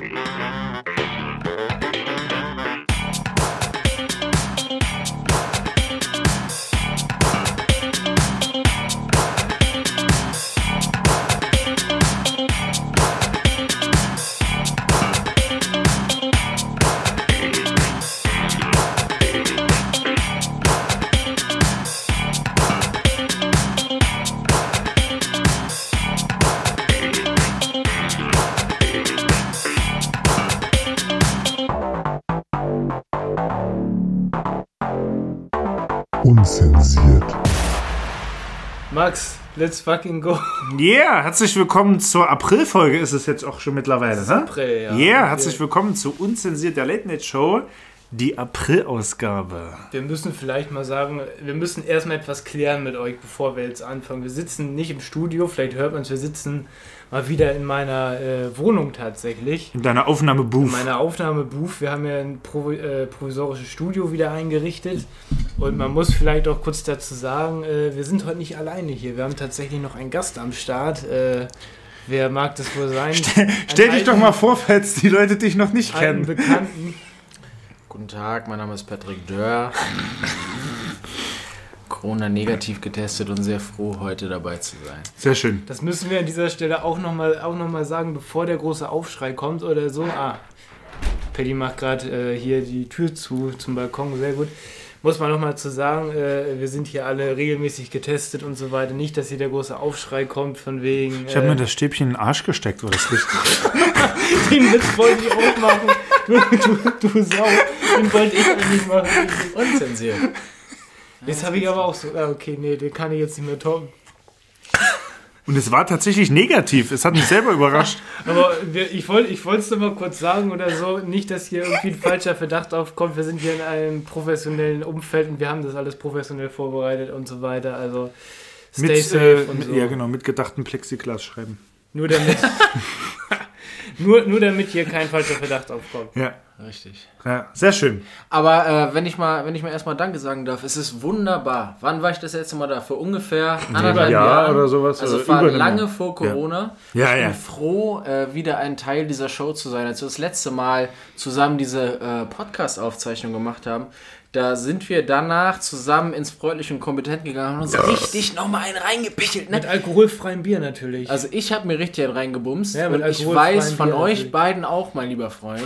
Música let's fucking go. Yeah, herzlich willkommen zur Aprilfolge ist es jetzt auch schon mittlerweile, ne? April, ja. Yeah, herzlich willkommen zu Unzensiert der Late Night Show, die Aprilausgabe. Wir müssen vielleicht mal sagen, wir müssen erstmal etwas klären mit euch, bevor wir jetzt anfangen. Wir sitzen nicht im Studio, vielleicht hört man es, wir sitzen mal wieder in meiner äh, Wohnung tatsächlich. In deiner Aufnahmebooth. In meiner Aufnahmebooth. Wir haben ja ein Provi äh, provisorisches Studio wieder eingerichtet. Und man muss vielleicht auch kurz dazu sagen, äh, wir sind heute nicht alleine hier. Wir haben tatsächlich noch einen Gast am Start. Äh, wer mag das wohl sein? Stell dich doch mal vor, falls die Leute dich noch nicht kennen. Bekannten. Guten Tag, mein Name ist Patrick Dörr. Corona negativ getestet und sehr froh, heute dabei zu sein. Sehr schön. Das müssen wir an dieser Stelle auch nochmal auch noch mal sagen, bevor der große Aufschrei kommt oder so. Ah, Paddy macht gerade äh, hier die Tür zu zum Balkon, sehr gut. Muss man nochmal zu sagen, äh, wir sind hier alle regelmäßig getestet und so weiter. Nicht, dass hier der große Aufschrei kommt von wegen. Ich habe äh, mir das Stäbchen in den Arsch gesteckt, war das richtig? Den Witz wollte ich auch machen. Du, du, du Sau. Den wollte ich eigentlich machen. Unzensiert. Jetzt habe ich aber auch so. Ah, okay, nee, den kann ich jetzt nicht mehr toppen. Und es war tatsächlich negativ. Es hat mich selber überrascht. Aber wir, ich wollte ich es nur mal kurz sagen oder so, nicht, dass hier irgendwie ein falscher Verdacht aufkommt. Wir sind hier in einem professionellen Umfeld und wir haben das alles professionell vorbereitet und so weiter. Also stay Mit, safe äh, und so. Ja, genau, mit gedachten Plexiglas schreiben. Nur damit, nur, nur damit hier kein falscher Verdacht aufkommt. Ja, Richtig. ja sehr schön. Aber äh, wenn ich mal, wenn ich mal erstmal Danke sagen darf, es ist wunderbar. Wann war ich das letzte Mal da? Vor ungefähr anderthalb Jahr Jahren oder sowas, Also oder es war lange Jahr. vor Corona. Ja, ich ja. bin froh, äh, wieder ein Teil dieser Show zu sein. Als wir das letzte Mal zusammen diese äh, Podcast-Aufzeichnung gemacht haben, da sind wir danach zusammen ins Freundliche und Kompetent gegangen und uns richtig nochmal einen reingepichelt. Ne? Mit alkoholfreiem Bier natürlich. Also ich habe mir richtig einen reingebumst Ja, und ich weiß von Bier euch natürlich. beiden auch, mein lieber Freund,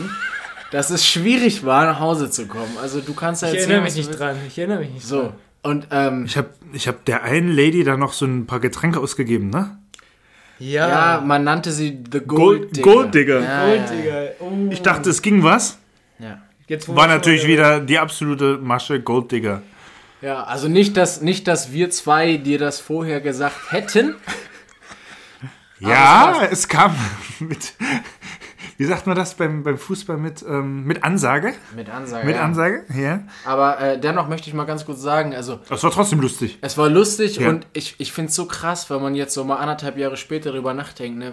dass es schwierig war, nach Hause zu kommen. Also du kannst ja ich erzählen, erinnere mich nicht dran. Ich erinnere mich nicht So, dran. und ähm, Ich habe ich hab der einen Lady da noch so ein paar Getränke ausgegeben, ne? Ja, ja, man nannte sie The Gold Gold- Digger. Gold Digger. Ja, Gold, ja, ja. Digga. Oh. Ich dachte, es ging was. Ja. Jetzt, War natürlich wieder die absolute Masche Golddigger. ja, also nicht dass, nicht, dass wir zwei dir das vorher gesagt hätten. Ja, es kam mit, wie sagt man das beim, beim Fußball mit, ähm, mit Ansage? Mit Ansage. Mit ja. Ansage, ja. Aber äh, dennoch möchte ich mal ganz kurz sagen, also Das war trotzdem lustig. Es war lustig Ja. und ich, ich finde es so krass, wenn man jetzt so mal anderthalb Jahre später darüber nachdenkt, ne,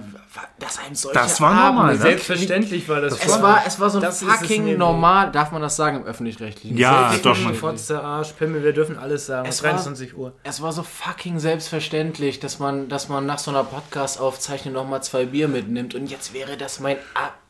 dass einem solche Das war Abende- normal, ne? Selbstverständlich war das. Es war, es war so es fucking normal, darf man das sagen im Öffentlich-Rechtlichen? Ja, Ich doch. Fotze, Arsch, Pimmel, wir dürfen alles sagen. Es war- 23 Uhr. Es war so fucking selbstverständlich, dass man, dass man nach so einer Podcast-Aufzeichnung nochmal zwei Bier mitnimmt und jetzt wäre das mein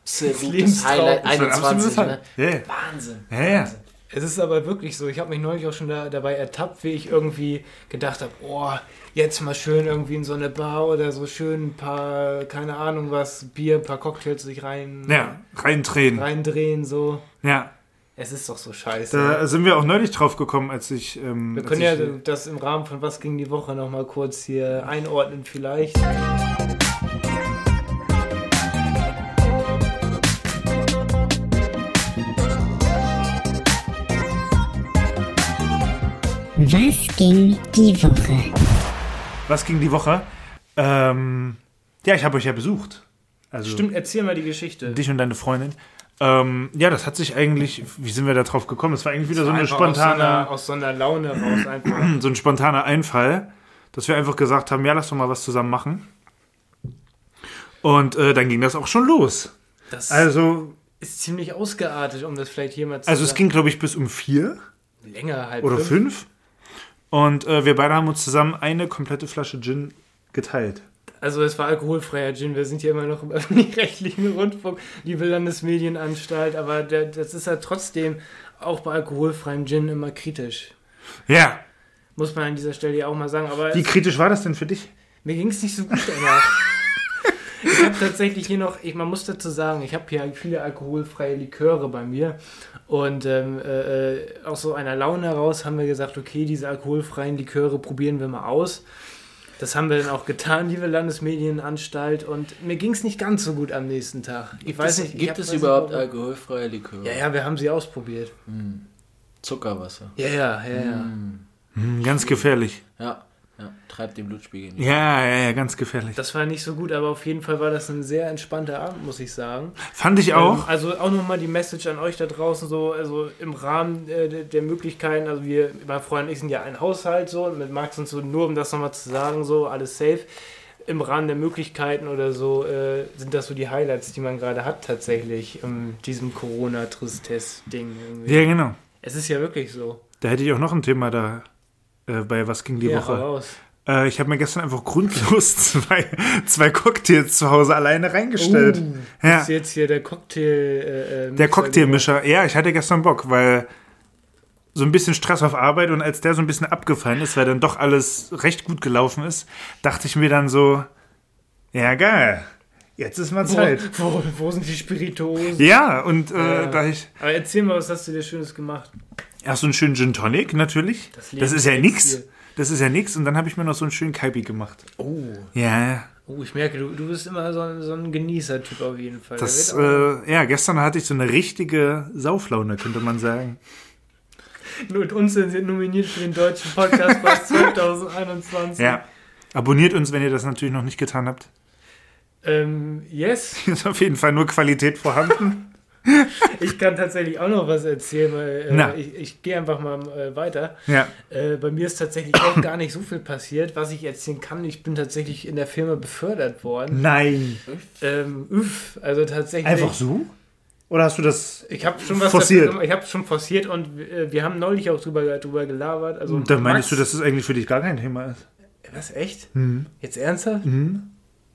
absolutes. Highlight Das war ein 21. absolutes Ne? Ja. Wahnsinn. Ja, ja. Es ist aber wirklich so. Ich habe mich neulich auch schon da, dabei ertappt, wie ich irgendwie gedacht habe, oh, jetzt mal schön irgendwie in so eine Bar oder so schön ein paar, keine Ahnung was, Bier, ein paar Cocktails sich rein, Ja, reindrehen. reindrehen, so. Ja. Es ist doch so scheiße. Da sind wir auch neulich drauf gekommen, als ich. Ähm, wir als können ja ich, das im Rahmen von Was ging die Woche nochmal kurz hier einordnen vielleicht. Was ging die Woche? Was ging die Woche? Ähm, ja, ich habe euch ja besucht. Also Stimmt, erzähl mal die Geschichte. dich und deine Freundin. Ähm, ja, das hat sich eigentlich. Wie sind wir da drauf gekommen? Es war eigentlich wieder so eine Einfach aus so, einer, spontane, aus so einer Laune raus einfach. so ein spontaner Einfall, dass wir einfach gesagt haben, ja, lass doch mal was zusammen machen. Und äh, dann ging das auch schon los. Das Also, ist ziemlich ausgeartet, um das vielleicht hier mal zu also es ging, glaube ich, bis um vier länger halb oder fünf. fünf. Und äh, wir beide haben uns zusammen eine komplette Flasche Gin geteilt. Also es war alkoholfreier Gin. Wir sind ja immer noch im öffentlich-rechtlichen Rundfunk, liebe Landesmedienanstalt, aber der, das ist ja trotzdem auch bei alkoholfreiem Gin immer kritisch. Ja. Muss man an dieser Stelle ja auch mal sagen. Aber Wie kritisch war das denn für dich? mir ging es nicht so gut danach. ich habe tatsächlich hier noch, ich, man muss dazu sagen, ich habe hier viele alkoholfreie Liköre bei mir. Und ähm, äh, aus so einer Laune heraus haben wir gesagt, okay, diese alkoholfreien Liköre probieren wir mal aus. Das haben wir dann auch getan, liebe Landesmedienanstalt. Und mir ging es nicht ganz so gut am nächsten Tag. Ich weiß nicht, ich Gibt es nicht, überhaupt alkoholfreie Liköre? Ja, ja, wir haben sie ausprobiert. Zuckerwasser. Ja, ja, ja, ja. Hm, ganz gefährlich. Ja, ja. Treibt den Blutspiegel nicht. Ja, ja, ja, ganz gefährlich. Das war nicht so gut, aber auf jeden Fall war das ein sehr entspannter Abend, muss ich sagen. Fand ich Ähm, auch. also auch nochmal die Message an euch da draußen, so, also im Rahmen äh, der, Möglichkeiten, also wir, mein Freund und ich sind ja ein Haushalt, so, und mit Max und so, nur um das nochmal zu sagen, so, alles safe. Im Rahmen der Möglichkeiten oder so äh, sind das so die Highlights, die man gerade hat, tatsächlich, in diesem Corona-Tristess-Ding. irgendwie. Ja, genau. Es ist ja wirklich so. Da hätte ich auch noch ein Thema da äh, bei Was ging die ja, Woche. Äh, ich habe mir gestern einfach grundlos zwei, zwei Cocktails zu Hause alleine reingestellt. Uh, Ja. Ist jetzt hier der Cocktail. Äh, äh, Der Cocktailmischer, ja, ich hatte gestern Bock, weil so ein bisschen Stress auf Arbeit und als der so ein bisschen abgefallen ist, weil dann doch alles recht gut gelaufen ist, dachte ich mir dann so, ja geil, jetzt ist mal Zeit. Wo, wo, wo sind die Spirituosen? Ja, und äh, Ja. da ich Aber erzähl mal, was hast du dir Schönes gemacht? Erst so einen schönen Gin Tonic natürlich. Das Das, ist ja nix. hier. Das ist ja nix und dann habe ich mir noch so einen schönen Kaipi gemacht. Oh. Ja, Oh, ich merke, du, du bist immer so, ein- so ein Genießer-Typ auf jeden Fall. das äh, ja, gestern hatte ich so eine richtige Sauflaune, könnte man sagen. mit uns sind sie nominiert für den deutschen Podcast Preis 2021. Ja. Abonniert uns, wenn ihr das natürlich noch nicht getan habt. Ähm, yes, ist auf jeden Fall nur Qualität vorhanden. ich kann tatsächlich auch noch was erzählen, weil äh, ich, ich gehe einfach mal äh, weiter. Ja. Äh, bei mir ist tatsächlich auch gar nicht so viel passiert, was ich erzählen kann. Ich bin tatsächlich in der Firma befördert worden. Nein. Ähm, üff, also tatsächlich. Einfach so? Oder hast du das. Ich habe schon was Forciert. dafür. Ich habe schon forciert und äh, wir haben neulich auch drüber, drüber gelabert. Also Da meinst Max- du, dass das eigentlich für dich gar kein Thema ist? Was, echt? Hm. Jetzt ernsthaft? Hm.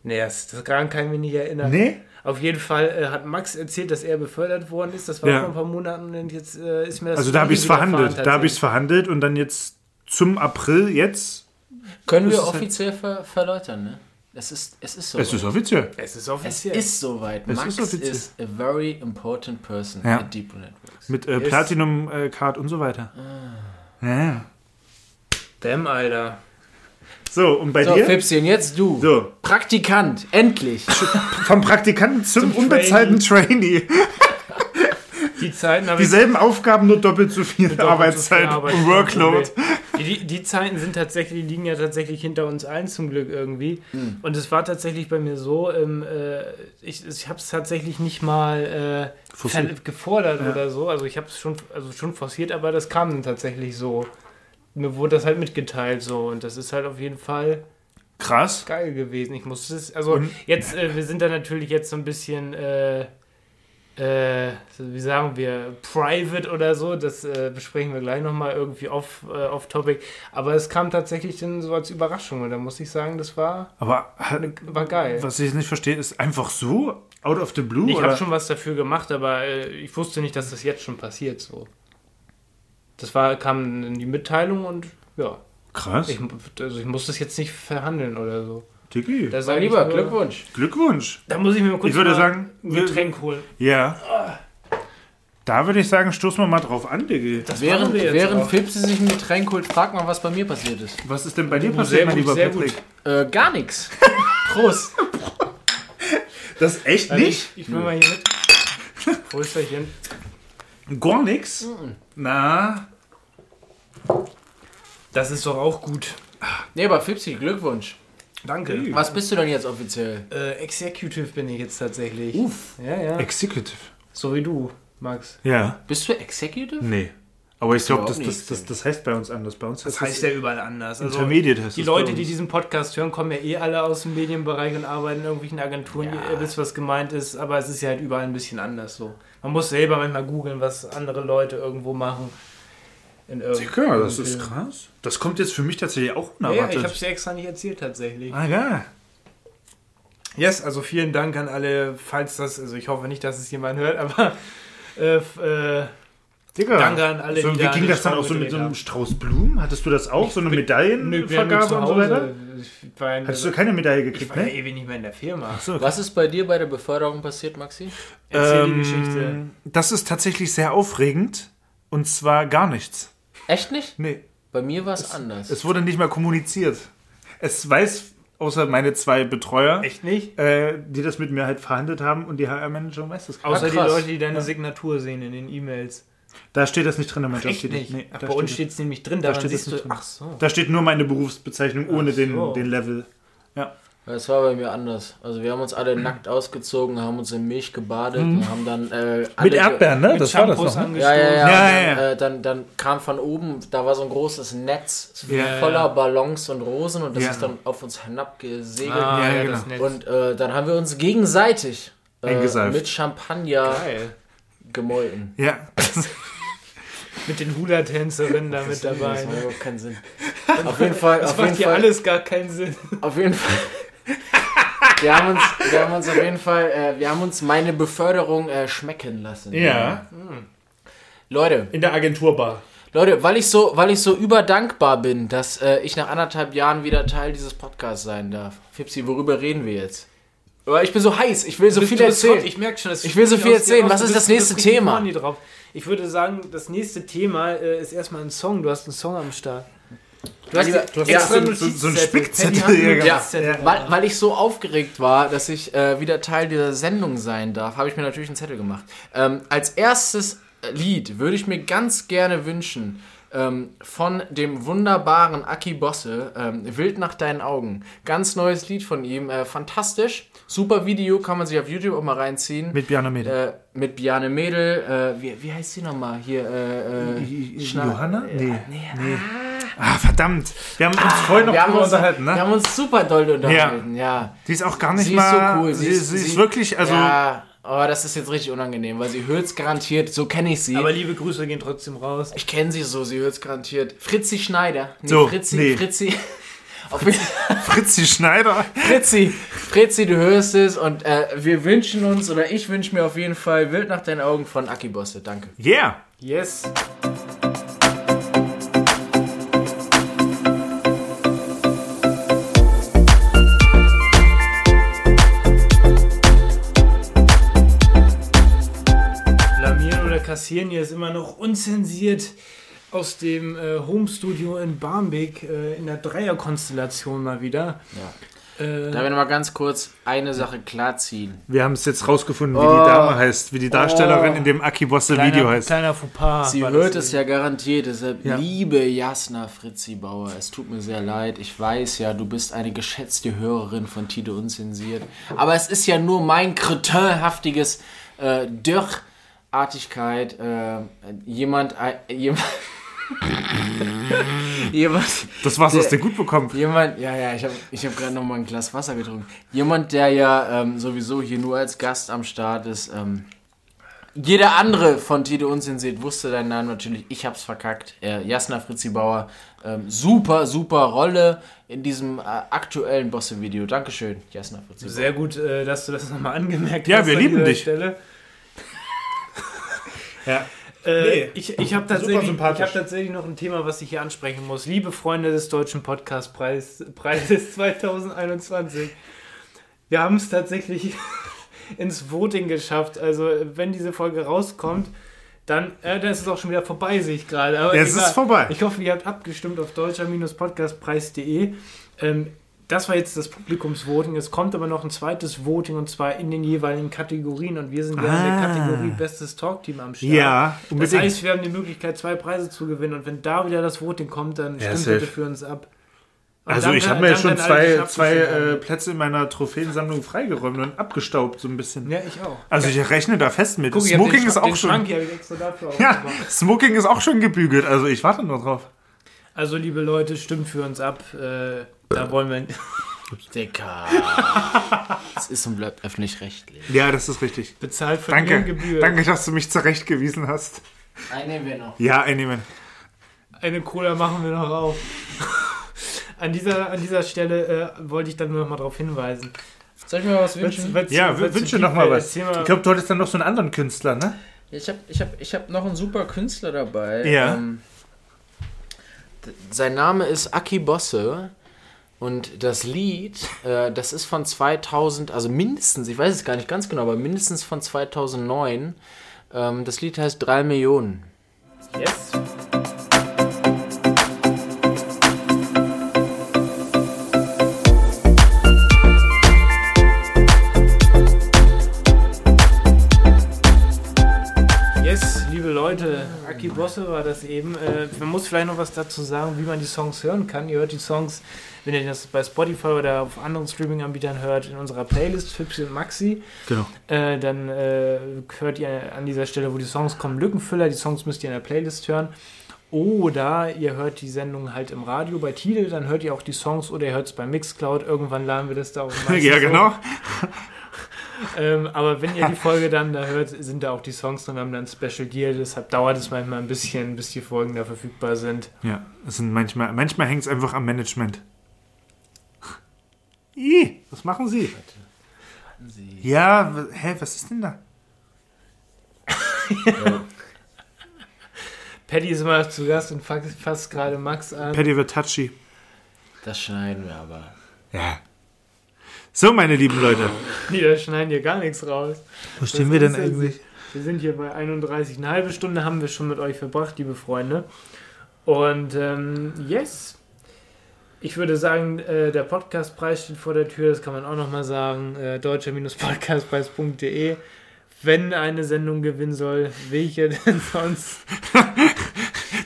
Nee, das, das daran kann ich mich nicht erinnern. Nee? Auf jeden Fall äh, hat Max erzählt, dass er befördert worden ist. Das war Ja. vor ein paar Monaten und jetzt äh, ist mir das Also da habe ich es verhandelt. Da habe ich es verhandelt und dann jetzt zum April jetzt. Können wir halt- offiziell ver verläutern, ne? Es ist, es ist so. Es ist offiziell. Es ist es offiziell. ist soweit. Es Max ist offiziell. is a very important person Ja. at Deepo Networks. Mit äh, Yes. Platinum äh, Card und so weiter. Ja. Damn, Alter. So, und bei So, dir? Fipschen, jetzt du. So, Praktikant, endlich. vom Praktikanten zum, Zum unbezahlten Trainee. Die Zeiten habe ich Dieselben Aufgaben, nur doppelt so viel doppelt so viel Arbeitszeit und Workload. Die, die, Zeiten sind tatsächlich, die liegen ja tatsächlich hinter uns allen zum Glück irgendwie. Hm. Und es war tatsächlich bei mir so, ähm, äh, ich, ich habe es tatsächlich nicht mal äh, gefordert Ja. oder so. Also ich habe es schon, also schon forciert, aber das kam dann tatsächlich so. Mir wurde das halt mitgeteilt so und das ist halt auf jeden Fall Krass. geil gewesen. Ich musste es, also Und- jetzt, äh, wir sind da natürlich jetzt so ein bisschen, äh, äh, wie sagen wir, private oder so. Das äh, besprechen wir gleich nochmal irgendwie off, äh, off topic. Aber es kam tatsächlich dann so als Überraschung und da muss ich sagen, das war, Aber war geil. was ich nicht verstehe, ist einfach so, out of the blue? ich habe schon was dafür gemacht, aber äh, ich wusste nicht, dass das jetzt schon passiert so. Das war, kam in die Mitteilung und ja, Krass. ich, also ich muss das jetzt nicht verhandeln oder so. Tiki. Da sag Mein ich Lieber, nur- Glückwunsch. Glückwunsch. Da muss ich mir mal kurz Ich würde mal sagen, ein wir- Getränk holen. Ja. Da würde ich sagen, stoßen wir mal drauf an, Diggi. Das Während, wir jetzt während auch. Fipsi sich ein Getränk holt, frag mal, was bei mir passiert ist. Was ist denn bei dir passiert, sehr mein gut, lieber sehr Patrick? Äh, gar nichts. Prost. Das echt Also nicht? Ich, ich will mal hier mit. Prösterchen. Gar nix? Na, Das ist doch auch gut. Nee, aber Fipsi, Glückwunsch. Danke. Was bist du denn jetzt offiziell? Äh, Executive bin ich jetzt tatsächlich. Uff. Ja, ja. Executive. So wie du, Max. Ja. Bist du Executive? Nee. Aber ich glaube, das, das, das, das heißt bei uns anders. Bei uns Das heißt ja überall anders. Also, Intermediate heißt die das Leute, bei die diesen Podcast hören, kommen ja eh alle aus dem Medienbereich und arbeiten in irgendwelchen Agenturen. Ja. Ihr wisst, was gemeint ist, aber es ist ja halt überall ein bisschen anders so. Man muss selber manchmal googeln, was andere Leute irgendwo machen. In Dicker, das ist krass. Das kommt jetzt für mich tatsächlich auch Ja, ja, unerwartet. ich habe es dir extra nicht erzählt tatsächlich. ah, ja. Yes, also vielen Dank an alle, falls das, also ich hoffe nicht, dass es jemand hört, aber äh, äh, Digga. Danke an alle, so, die Wie da ging das dann auch so mit so einem. Strauß Blumen? Hattest du das auch? So eine Medaillenvergabe zu und so Hause. weiter? Ich war, in, Hattest du keine Medaille ich gekriegt, war ja ne? ewig nicht mehr in der Firma. So. Was ist bei dir bei der Beförderung passiert, Maxi? Erzähl die Ähm, Geschichte. Das ist tatsächlich sehr aufregend. Und zwar gar nichts. Echt nicht? Nee. Bei mir war es anders. Es wurde nicht mal kommuniziert. Es weiß, außer meine zwei Betreuer, Echt nicht? äh, die das mit mir halt verhandelt haben und die HR-Manager weiß das gar Außer nicht. die. Leute, die deine Signatur sehen in den E-Mails. Da steht das nicht drin Jobtitel. nicht? Nee, Ach, bei uns steht es nämlich drin, Da steht es siehst nicht du. drin. Ach so. Da steht nur meine Berufsbezeichnung ohne so. den, den Level. Es war bei mir anders. Also wir haben uns alle nackt ausgezogen, haben uns in Milch gebadet und haben dann äh, alle Mit Erdbeeren, ne? Mit Das war das Shampoos noch. Ne? Ja, ja, ja. Ja, und ja, dann, ja. Äh, dann, dann kam von oben, da war so ein großes Netz Ja, voller ja. Ballons und Rosen und das Ja. ist dann auf uns herabgesegelt. Ah, Ja, ja, genau. das. Und äh, dann haben wir uns gegenseitig äh, mit Champagner Geil. Gemolken. Ja. Mit den Hula-Tänzerinnen da mit dabei. Das macht Ne? überhaupt keinen Sinn. Auf jeden Fall, Das auf jeden macht hier Fall, alles gar keinen Sinn. auf jeden Fall. Wir haben uns, wir haben uns auf jeden Fall, äh, wir haben uns meine Beförderung äh, schmecken lassen. ja. Leute, In der Agenturbar. Leute, weil ich so, weil ich so überdankbar bin, dass äh, ich nach anderthalb Jahren wieder Teil dieses Podcasts sein darf. Fipsi, worüber reden wir jetzt? Aber ich bin so heiß, ich will so viel erzählen. Ich merke schon, dass Ich will so viel erzählen. Was ist bist- das bist nächste Thema? Ich würde sagen, das nächste Thema äh, ist erstmal ein Song. Du hast einen Song am Start. Du Lieber- du Ja, extra so- so- so ein Notizzettel. Spickzettel einen hier Ja, weil, weil ich so aufgeregt war, dass ich äh, wieder Teil dieser Sendung sein darf, habe ich mir natürlich einen Zettel gemacht. Ähm, als erstes Lied würde ich mir ganz gerne wünschen ähm, von dem wunderbaren Aki Bosse, ähm, Wild nach deinen Augen. Ganz neues Lied von ihm, äh, fantastisch. Super Video, kann man sich auf YouTube auch mal reinziehen. Mit Bjarne Mädel. äh, mit Biane Mädel, äh, wie, wie heißt sie nochmal? Hier, äh, äh, Johanna? Nee. nee, nee. Ah, verdammt. Wir haben uns vorhin noch wir drüber unterhalten, wir ne? haben uns super doll unterhalten, ja. Die ist auch gar nicht Sie ist so mal. cool. Sie, sie, ist wirklich, also. ja, aber das ist jetzt richtig unangenehm, weil sie hört es garantiert, so kenne ich sie. Aber liebe Grüße gehen trotzdem raus. ich kenne sie so, sie hört es garantiert. Fritzi Schneider. Nee, So, Fritzi, nee. Fritzi. Fritzi Schneider. Fritzi, Fritzi, du hörst es und äh, wir wünschen uns, oder ich wünsche mir auf jeden Fall Wild nach deinen Augen von Aki Bosse. Danke. Yeah. Yes. Kassieren hier ist immer noch unzensiert aus dem äh, Homestudio in Barmbek äh, in der Dreierkonstellation mal wieder. Äh, Da wir noch mal ganz kurz eine Sache klarziehen. Wir haben es jetzt rausgefunden, wie Oh. die Dame heißt, wie die Darstellerin in dem Aki Bosse kleiner, Video heißt. Kleiner Fauxpas. Sie hört es ja garantiert, deshalb Ja. liebe Jasna Fritzi Bauer, es tut mir sehr leid, ich weiß ja, du bist eine geschätzte Hörerin von Tide Unzensiert, aber es ist ja nur mein kretinhaftiges äh, Dürrartigkeit, äh, jemand, äh, jemand, jemand, Das Wasser ist Der- dir gut bekommen. Jemand, ja, ja, ich habe ich hab gerade noch mal ein Glas Wasser getrunken. Jemand, der ja ähm, sowieso hier nur als Gast am Start ist. Ähm, jeder andere von Tide Unzensiert wusste deinen Namen natürlich. Ich hab's verkackt. Äh, Jasna Fritzi Bauer. Ähm, super, super Rolle in diesem äh, aktuellen Bosse-Video. Dankeschön, Jasna Fritzi Bauer. Sehr gut, äh, dass du das nochmal angemerkt Ja, hast. wir an lieben dieser dich. Stelle. Ja. Äh, Nee, ich ich habe tatsächlich, ich hab tatsächlich noch ein Thema, was ich hier ansprechen muss. Liebe Freunde des Deutschen Podcastpreises Preises 2021. Wir haben es tatsächlich ins Voting geschafft. Also, wenn diese Folge rauskommt, dann, äh, dann ist es auch schon wieder vorbei, sehe ich gerade. Es ist vorbei. Ich hoffe, ihr habt abgestimmt auf deutscher-podcastpreis.de. Ähm, das war jetzt das Publikumsvoting. Es kommt aber noch ein zweites Voting und zwar in den jeweiligen Kategorien. Und wir sind ja in der Ah. Kategorie Bestes Talkteam am Start. Ja, Das unbedingt. heißt, wir haben die Möglichkeit, zwei Preise zu gewinnen. Und wenn da wieder das Voting kommt, dann Ja, stimmt safe. bitte für uns ab. Und Also dann ich habe mir dann schon die zwei, zwei äh. Plätze in meiner Trophäensammlung freigeräumt und abgestaubt so ein bisschen. Ja, ich auch. Also ich rechne da fest mit. Guck, Smoking den, ist auch schon. Schrank dafür Ja. Smoking ist auch schon gebügelt. Also ich warte nur drauf. Also, liebe Leute, stimmt für uns ab. Äh, da wollen wir. Dicker. Es ist und bleibt öffentlich-rechtlich. Ja, das ist richtig. Bezahlt von Danke. ihren Gebühren. Danke, dass du mich zurechtgewiesen hast. Einen wir noch. Ja, einnehmen. Eine Cola machen wir noch auf. an, dieser, an dieser Stelle äh, wollte ich dann nur noch mal darauf hinweisen. Soll ich mir was wünschen? Was- was- Ja, was- wünsche noch mal was. Ich glaube, du hattest dann noch so einen anderen Künstler, ne? Ich habe ich hab, ich hab noch einen super Künstler dabei. Ja. Ähm, sein Name ist Aki Bosse. Und das Lied, äh, das ist von 2000, also mindestens, ich weiß es gar nicht ganz genau, aber mindestens von 2009. Ähm, das Lied heißt 3 Millionen. Yes. Aki Bosse war das eben. Äh, man muss vielleicht noch was dazu sagen, wie man die Songs hören kann. Ihr hört die Songs, wenn ihr das bei Spotify oder auf anderen Streaming-Anbietern hört, in unserer Playlist Fipsi und Maxi. Genau. Äh, dann äh, hört ihr an dieser Stelle, wo die Songs kommen, Lückenfüller. Die Songs müsst ihr in der Playlist hören. Oder ihr hört die Sendung halt im Radio bei Tidal, dann hört ihr auch die Songs oder ihr hört es bei Mixcloud. Irgendwann laden wir das da auch meistens Ja, genau. Ähm, aber wenn ihr die Folge dann da hört, sind da auch die Songs drin. Wir haben dann Special Deal, deshalb dauert es manchmal ein bisschen, bis die Folgen da verfügbar sind. Ja, es sind manchmal, manchmal hängt es einfach am Management. Ih, was machen Sie? Ja, w- hä, was ist denn da? Paddy ist immer zu Gast und fa- fasst gerade Max an. Paddy wird touchy. Das schneiden wir aber. Ja. So, meine lieben Leute. Nee, da schneiden hier gar nichts raus. Wo stehen wir denn eigentlich? Wir sind hier bei 31. Eine halbe Stunde haben wir schon mit euch verbracht, liebe Freunde. Und ähm, yes. Ich würde sagen, äh, der Podcastpreis steht vor der Tür, das kann man auch nochmal sagen. Äh, deutscher-podcastpreis.de. Wenn eine Sendung gewinnen soll, welche denn sonst,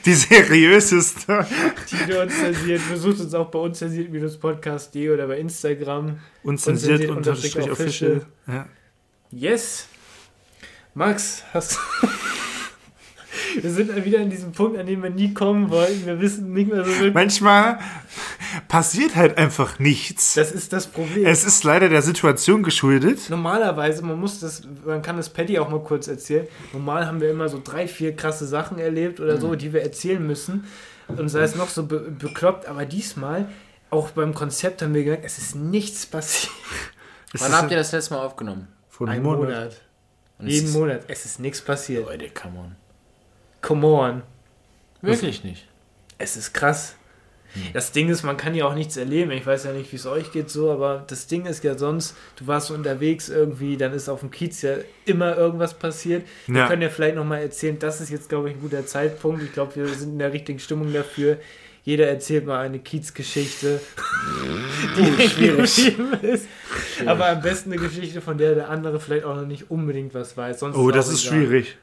Die seriöseste. die wir uns zensiert. Besucht uns auch bei uns zensiert-podcast.de oder bei Instagram. Unzensiert Unzensiert official. Ja. Yes. Max, hast Wir sind wieder in diesem Punkt, an dem wir nie kommen wollten. Wir wissen nicht mehr so wirklich. Manchmal passiert halt einfach nichts. Das ist das Problem. Es ist leider der Situation geschuldet. Normalerweise, man muss das, man kann das Patty auch mal kurz erzählen. Normal haben wir immer so drei, vier krasse Sachen erlebt oder so, die wir erzählen müssen. Und sei es noch so be bekloppt, aber diesmal, auch beim Konzept haben wir gemerkt, es ist nichts passiert. Es Wann habt ihr das letzte Mal aufgenommen? vor Ein einem Monat. Monat. Jeden ist- Monat. Es ist nichts passiert. Leute, come on. Come on. Wirklich nicht. Es ist krass. Das Ding ist, man kann ja auch nichts erleben. Ich weiß ja nicht, wie es euch geht so, aber das Ding ist ja sonst, du warst unterwegs irgendwie, dann ist auf dem Kiez ja immer irgendwas passiert. Wir Ja. können ja vielleicht nochmal erzählen, das ist jetzt, glaube ich, ein guter Zeitpunkt. Ich glaube, wir sind in der richtigen Stimmung dafür. Jeder erzählt mal eine Kiezgeschichte, die schwierig ist. Aber am besten eine Geschichte, von der der andere vielleicht auch noch nicht unbedingt was weiß. Sonst Oh, das ist schwierig.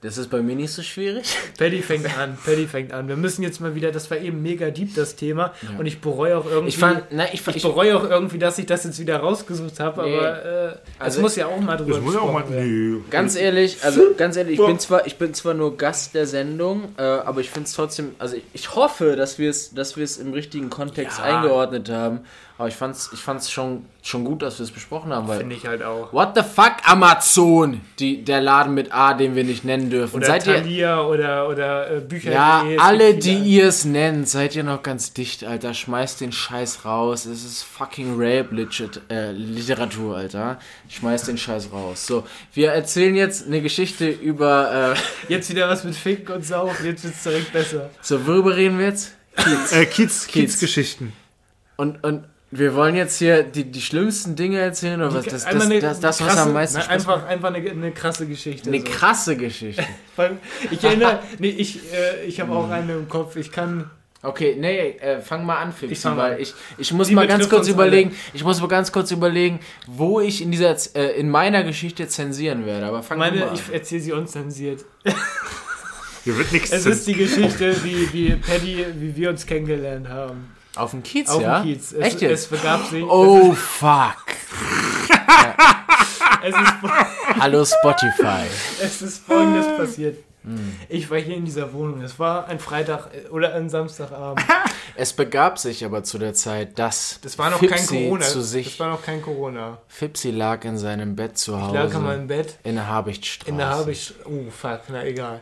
Das ist bei mir nicht so schwierig. Paddy fängt an, Paddy fängt an. Wir müssen jetzt mal wieder, das war eben mega deep, das Thema. Und ich bereue auch irgendwie. Ich fand, na, ich, ich ich, bereue auch irgendwie, dass ich das jetzt wieder rausgesucht habe, Nee. aber äh, Also es muss ja auch mal drüber Das muss auch mal. Nee. Ganz ehrlich, also ganz ehrlich, ich bin zwar, ich bin zwar nur Gast der Sendung, äh, aber ich finde es trotzdem, also ich, ich hoffe, dass wir es, dass wir es im richtigen Kontext Ja. eingeordnet haben. Aber ich fand's, ich fand's schon, schon gut, dass wir es besprochen haben, weil Finde ich halt auch. What the fuck, Amazon, die, der Laden mit A, den wir nicht nennen dürfen. Oder seid ihr, Thalia oder, oder äh, Bücher. ja, alle, die ihr es nennt, seid ihr noch ganz dicht, Alter. Schmeißt den Scheiß raus. Es ist fucking Rape Legit, äh, Literatur, Alter. Schmeißt den Scheiß raus. So, wir erzählen jetzt eine Geschichte über, äh, Jetzt wieder was mit Ficken und Saufen, jetzt wird es direkt besser. so, worüber reden wir jetzt? Äh, Kiez, Kiez. Kiez-Geschichten. Und, und wir wollen jetzt hier die, die schlimmsten Dinge erzählen, oder was? Das, das, das, das, was krasse- am meisten Spaß macht? einfach, einfach eine, eine krasse Geschichte. Eine so. krasse Geschichte. Weil ich erinnere, nee, ich, äh, ich habe auch eine im Kopf. Ich kann Okay, nee, äh, fang mal an, Fipsi, Ich fang weil an. ich, ich muss Die mal ganz kurz überlegen, ich muss mal ganz kurz überlegen, wo ich in dieser, äh, in meiner Geschichte zensieren werde, aber fang meine, mal an. ich erzähle sie unzensiert. Hier wird nichts Es ist die Geschichte, wie, wie Paddy, wie wir uns kennengelernt haben. Auf dem Kiez, Auf ja? dem Kiez. Es, Echt jetzt? Es begab sich. oh, fuck. Es ist, Hallo Spotify. es ist folgendes passiert. Hm. Ich war hier in dieser Wohnung. Es war ein Freitag äh, oder ein Samstagabend. Es begab sich aber zu der Zeit, dass Das war noch kein Fipsi Corona. zu Das sich, war noch kein Corona. Fipsi lag in seinem Bett zu Ich Hause lag in meinem Bett. in der Habichtstraße. In der ich. Oh, fuck, na egal.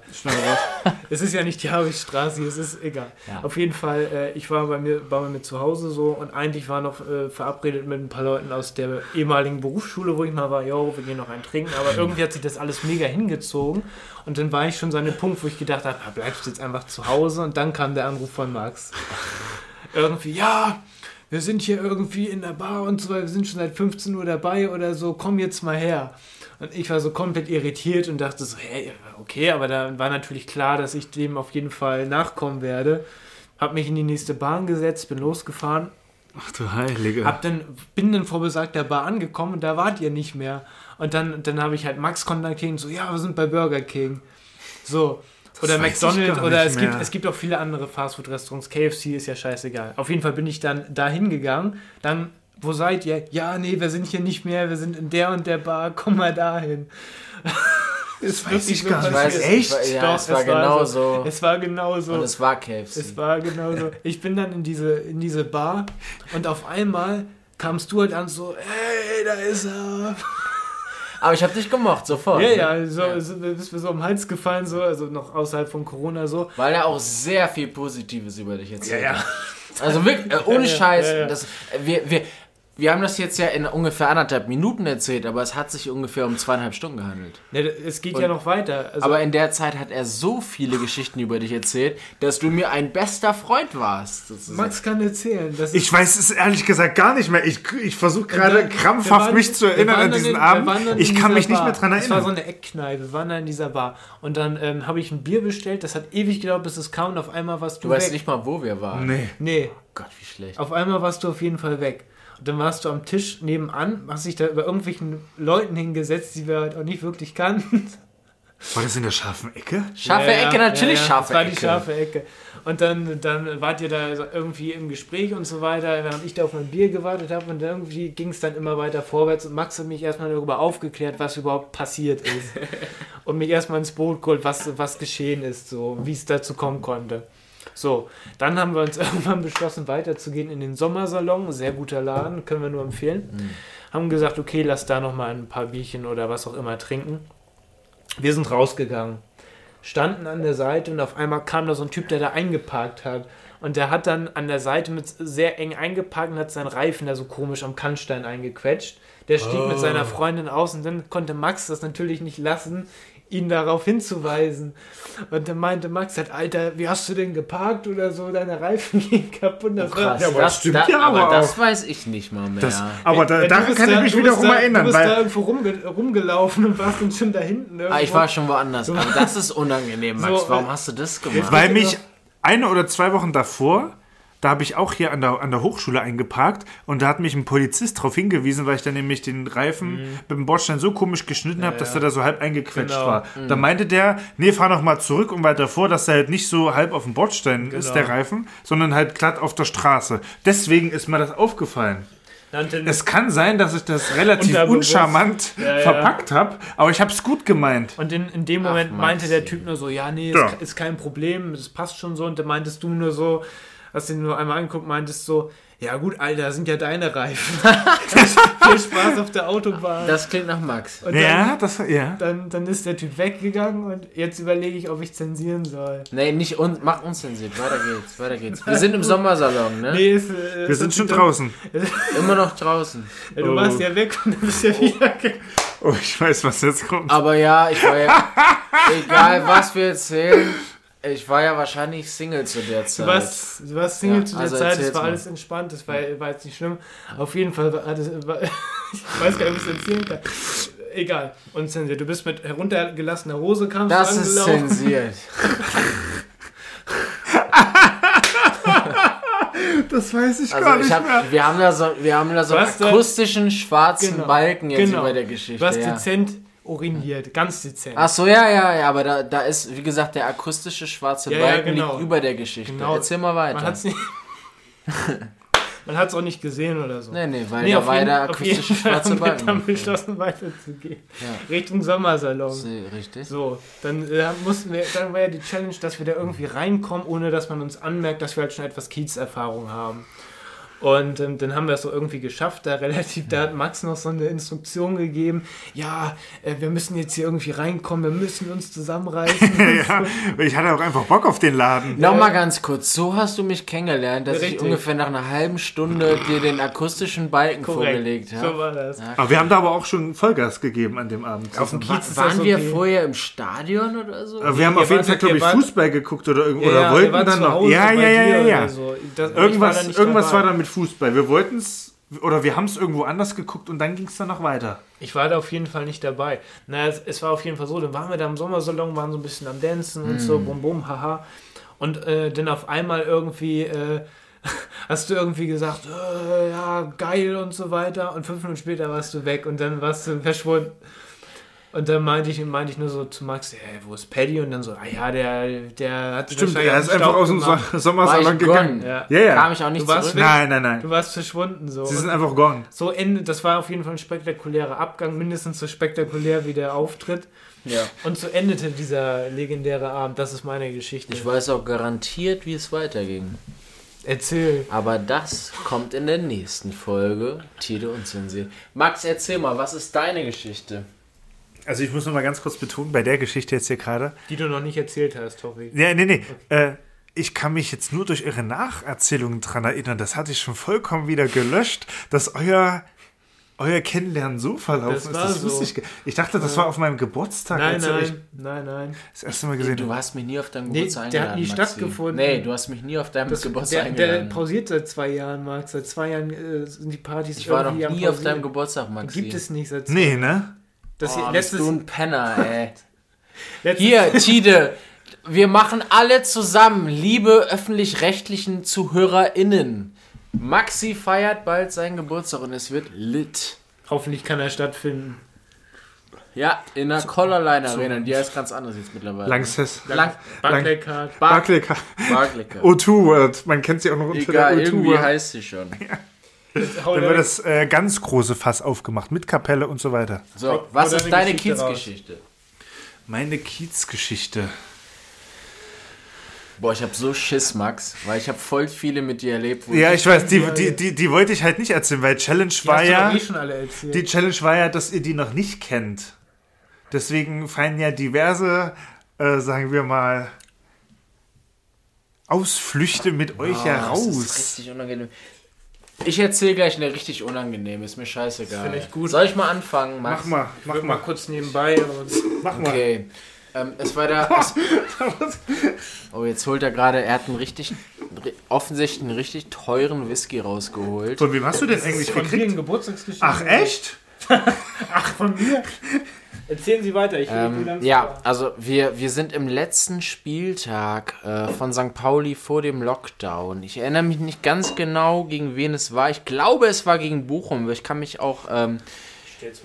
Es ist ja nicht die Harwichstraße, es ist egal. Ja. Auf jeden Fall, äh, ich war bei mir, war bei mir zu Hause so und eigentlich war noch äh, verabredet mit ein paar Leuten aus der ehemaligen Berufsschule, wo ich mal war, yo, wir gehen noch einen trinken, aber irgendwie hat sich das alles mega hingezogen und dann war ich schon so an dem Punkt, wo ich gedacht habe, ah, bleibst du jetzt einfach zu Hause und dann kam der Anruf von Max. irgendwie, ja, wir sind hier irgendwie in der Bar und so, wir sind schon seit 15 Uhr dabei oder so, komm jetzt mal her. Und ich war so komplett irritiert und dachte so, hey, okay, aber da war natürlich klar, dass ich dem auf jeden Fall nachkommen werde. Hab mich in die nächste Bahn gesetzt, bin losgefahren, Ach du Heilige. hab dann, bin dann vor besagter Bar angekommen und da wart ihr nicht mehr. Und dann, dann habe ich halt Max kontaktiert und so, ja, wir sind bei Burger King. So. Oder weiß ich McDonald's oder es gibt, es gibt auch viele andere Fastfood-Restaurants. KFC ist ja scheißegal. Auf jeden Fall bin ich dann da hingegangen. Dann, wo seid ihr? Ja, nee, wir sind hier nicht mehr. Wir sind in der und der Bar. Komm mal dahin. ist weiß ich gar nicht. passiert. Echt? Es war, ja, Doch, es war genau so. Es war genau so. Und es war KFC. Es war genau so. Ich bin dann in diese, in diese Bar und auf einmal kamst du halt an so, hey, da ist er. Aber ich habe dich gemocht, sofort. Ja, ne? ja, so, so bist mir so den Hals gefallen, so, also noch außerhalb von Corona so. Weil er auch sehr viel Positives über dich erzählt Ja, ja. hat. Also wirklich, äh, ohne Ja, ja, Scheiß. ja, ja. Das, äh, wir, wir, wir haben das jetzt ja in ungefähr anderthalb Minuten erzählt, aber es hat sich ungefähr um zweieinhalb Stunden gehandelt. Ja, es geht ja noch weiter. Also, Aber in der Zeit hat er so viele Geschichten über dich erzählt, dass du mir ein bester Freund warst. sozusagen. Max kann erzählen. Das Ich weiß es ehrlich gesagt gar nicht mehr. Ich, ich versuche gerade krampfhaft waren- mich zu erinnern an diesen in- Abend. Ich kann mich nicht Bar. mehr dran Es war so erinnern. eine Eckkneipe, wir waren da in dieser Bar. Und dann ähm, habe ich ein Bier bestellt, das hat ewig gedauert, bis es kam und auf einmal warst du, Du weißt weg. nicht mal, wo wir waren. Nee. Nee, Gott, wie schlecht. auf einmal warst du auf jeden Fall weg. Und dann warst du am Tisch nebenan, hast dich da bei irgendwelchen Leuten hingesetzt, die wir halt auch nicht wirklich kannten. War das in der scharfen Ecke? Scharfe Ja, Ecke, natürlich ja, ja, scharfe Das war Ecke. die scharfe Ecke. Und dann, dann wart ihr da irgendwie im Gespräch und so weiter, während ich da auf mein Bier gewartet habe und irgendwie ging es dann immer weiter vorwärts und Max hat mich erstmal darüber aufgeklärt, was überhaupt passiert ist. und mich erstmal ins Boot geholt, was, was geschehen ist, so wie es dazu kommen konnte. So, dann haben wir uns irgendwann beschlossen, weiterzugehen in den Sommersalon. Sehr guter Laden, können wir nur empfehlen. Haben gesagt, okay, lass da nochmal ein paar Bierchen oder was auch immer trinken. Wir sind rausgegangen, standen an der Seite und auf einmal kam da so ein Typ, der da eingeparkt hat. Und der hat dann an der Seite mit sehr eng eingeparkt und hat seinen Reifen da so komisch am Kannstein eingequetscht. Der stieg mit seiner Freundin aus und dann konnte Max das natürlich nicht lassen, ihn darauf hinzuweisen. Und dann meinte Max halt, Alter, wie hast du denn geparkt oder so? Deine Reifen gehen kaputt. Das war- Krass, Ja, aber das, das stimmt da, ja aber aber das weiß ich nicht mal mehr. Das, aber da, Ja, daran kann da- ich mich wiederum da, erinnern, Du bist da weil irgendwo rumge rumgelaufen und warst dann schon da hinten. ah, ich irgendwo. war schon woanders. Aber das ist unangenehm, Max. So, Warum hast du das gemacht? Weil mich eine oder zwei Wochen davor, da habe ich auch hier an der, an der Hochschule eingeparkt und da hat mich ein Polizist darauf hingewiesen, weil ich dann nämlich den Reifen mit dem Bordstein so komisch geschnitten habe, dass der da so halb eingequetscht Genau. war. Da meinte der, nee, fahr noch mal zurück und weiter vor, dass der halt nicht so halb auf dem Bordstein ist, der Reifen, sondern halt glatt auf der Straße. Deswegen ist mir das aufgefallen. Es kann sein, dass ich das relativ uncharmant Ja, ja. verpackt habe, aber ich habe es gut gemeint. Und in, in dem Ach, Moment Maxi. meinte der Typ nur so, ja, nee, Ja. Ist, ist kein Problem, das passt schon so. Und dann meintest du nur so, hast ihn nur einmal angeguckt, meintest so, ja gut, Alter, sind ja deine Reifen. Viel Spaß auf der Autobahn. Das klingt nach Max. und Ja, dann, das, ja. dann, dann ist der Typ weggegangen und jetzt überlege ich, ob ich zensieren soll. Nee, nicht un mach unzensiert. Weiter geht's, weiter geht's. Wir sind im Sommersalon, ne? Nee, ist, äh, Wir sind schon draußen. Immer noch draußen. Ja, du Oh. warst ja weg und dann bist ja wieder ge- Oh, ich weiß, was jetzt kommt. Aber ja, ich war ja. egal, was wir erzählen, ich war ja wahrscheinlich Single zu der Du Zeit. warst, du warst Single Ja, zu der also Zeit, es war mal. alles entspannt, das war, war jetzt nicht schlimm. Auf jeden Fall war das, war, ich weiß gar nicht, ob ich es erzählen kann. Egal, unzensiert. Du bist mit heruntergelassener Hose kamst Das du ist zensiert. Das weiß ich Also ich hab, wir haben da so, wir haben da so einen Was akustischen schwarzen Genau, Balken jetzt genau. über der Geschichte. Du hast ja. dezent uriniert, ganz dezent. Ach so, ja, ja, ja, aber da, da ist, wie gesagt, der akustische schwarze Ja, ja, Balken genau. liegt über der Geschichte. Genau. Erzähl mal weiter. Man hat es nicht. Man hat es auch nicht gesehen oder so. nee, nee, weil Nee, da war ja jeden, der akustische schwarze haben wir dann Balken. beschlossen, weiterzugehen. Ja. Richtung Sommersalon. See, Richtig. So, dann äh, mussten wir, dann war ja die Challenge, dass wir da irgendwie reinkommen, ohne dass man uns anmerkt, dass wir halt schon etwas Kiezerfahrung haben. Und ähm, dann haben wir es so irgendwie geschafft, da relativ, da hat Max noch so eine Instruktion gegeben, ja, äh, wir müssen jetzt hier irgendwie reinkommen, wir müssen uns zusammenreißen. ja, ich hatte auch einfach Bock auf den Laden. Nochmal ganz kurz, so hast du mich kennengelernt, dass ich Richtig. ungefähr nach einer halben Stunde dir den akustischen Balken vorgelegt so habe. war das. Aber wir haben da aber auch schon Vollgas gegeben an dem Abend. Auf dem Kiez ist waren wir okay. vorher im Stadion oder so? Aber wir haben auf jeden Fall, glaube ich, Fußball geguckt oder, irgend- Ja, oder wir wollten dann noch. Ja, bei ja, ja, dir ja, ja. so. Das- ich war da Irgendwas, dabei. war da mit Fußball. Wir wollten es, oder wir haben es irgendwo anders geguckt und dann ging es dann noch weiter. Ich war da auf jeden Fall nicht dabei. Na, es, es war auf jeden Fall so, dann waren wir da im Sommersalon, waren so ein bisschen am Dancen und so, bum bum, haha. Und äh, dann auf einmal irgendwie äh, hast du irgendwie gesagt, äh, ja, geil und so weiter. Und fünf Minuten später warst du weg und dann warst du verschwunden. Und dann meinte ich, meinte ich nur so zu Max, hey, wo ist Paddy? Und dann so, ah ja, der, der hat sich Stimmt, er ist einfach Staub aus dem so Sommersalon gegangen. Ja. Ja, ja. Kam ich auch nicht Du warst zurück? Nein, nein, nein. Du warst verschwunden so. Sie Und sind einfach gone. so Ende, das war auf jeden Fall ein spektakulärer Abgang, mindestens so spektakulär wie der Auftritt. Ja. Und so endete dieser legendäre Abend. Das ist meine Geschichte. Ich weiß auch garantiert, wie es weiterging. Erzähl. Aber das kommt in der nächsten Folge. Tide und Zinsi. Max, erzähl mal, was ist deine Geschichte? Also ich muss noch mal ganz kurz betonen, bei der Geschichte jetzt hier gerade. Die du noch nicht erzählt hast, Tori. Ja, nee, nee. Äh, ich kann mich jetzt nur durch ihre Nacherzählungen dran erinnern. Das hatte ich schon vollkommen wieder gelöscht, dass euer, euer Kennenlernen so verlaufen Das ist. Das so. wusste ich. Ich dachte, das war auf meinem Geburtstag, Nein, ihr euch nein, nein, nein. das erste Mal gesehen Du hast mich nie auf deinem Nee, Geburtstag der hat eingeladen. nie Maxi. stattgefunden. Nee, du hast mich nie auf deinem Das, Geburtstag der, der eingeladen. pausiert seit zwei Jahren, Max. Seit zwei Jahren äh, sind die Partys ich war noch nie auf deinem Geburtstag, Maxi. Gibt es nicht seit zwei Nee, ne? Das Oh, hier, bist letztes, du ein Penner, ey. Hier, Tide, wir machen alle zusammen, liebe öffentlich-rechtlichen ZuhörerInnen. Maxi feiert bald seinen Geburtstag und es wird lit. Hoffentlich kann er stattfinden. Ja, in der Collarline Arena, die heißt ganz anders jetzt mittlerweile. Langsess. Lang Barclaycard. Bar Barclaycard. Barclaycard. O2 World. Man kennt sie auch noch unter Egal, der O2 irgendwie World. heißt sie schon. Hau Dann da- wird das äh, ganz große Fass aufgemacht mit Kapelle und so weiter. So, was ist deine. Kiezgeschichte? Meine Kiezgeschichte. Boah, ich habe so Schiss, Max, weil ich habe voll viele mit dir erlebt. Wo Ja, ich weiß, die, die, die, die wollte ich halt nicht erzählen, weil Challenge Die war ja. eh schon alle erzählt. Die Challenge war ja, dass ihr die noch nicht kennt. Deswegen fallen ja diverse, äh, sagen wir mal, Ausflüchte mit euch Ah, heraus. Das ist richtig unangenehm. Ich erzähle gleich eine richtig unangenehme, ist mir scheißegal. finde ich gut. Soll ich mal anfangen, Max? Mach mal, Ich mach mal mal, kurz nebenbei und mach mal. Okay. Ähm, es war da. Es, oh, jetzt holt er gerade. Er hat einen richtig. ri- Offensichtlich einen richtig teuren Whisky rausgeholt. Von wem hast du denn eigentlich von dir gekriegt? ein Geburtstagsgeschichte. Ach, echt? Ach, von mir? Erzählen Sie weiter. Ich Ähm, ja, also wir, wir sind im letzten Spieltag äh, von St. Pauli vor dem Lockdown. Ich erinnere mich nicht ganz genau, gegen wen es war. Ich glaube, es war gegen Bochum. aber Ich kann mich auch, ähm,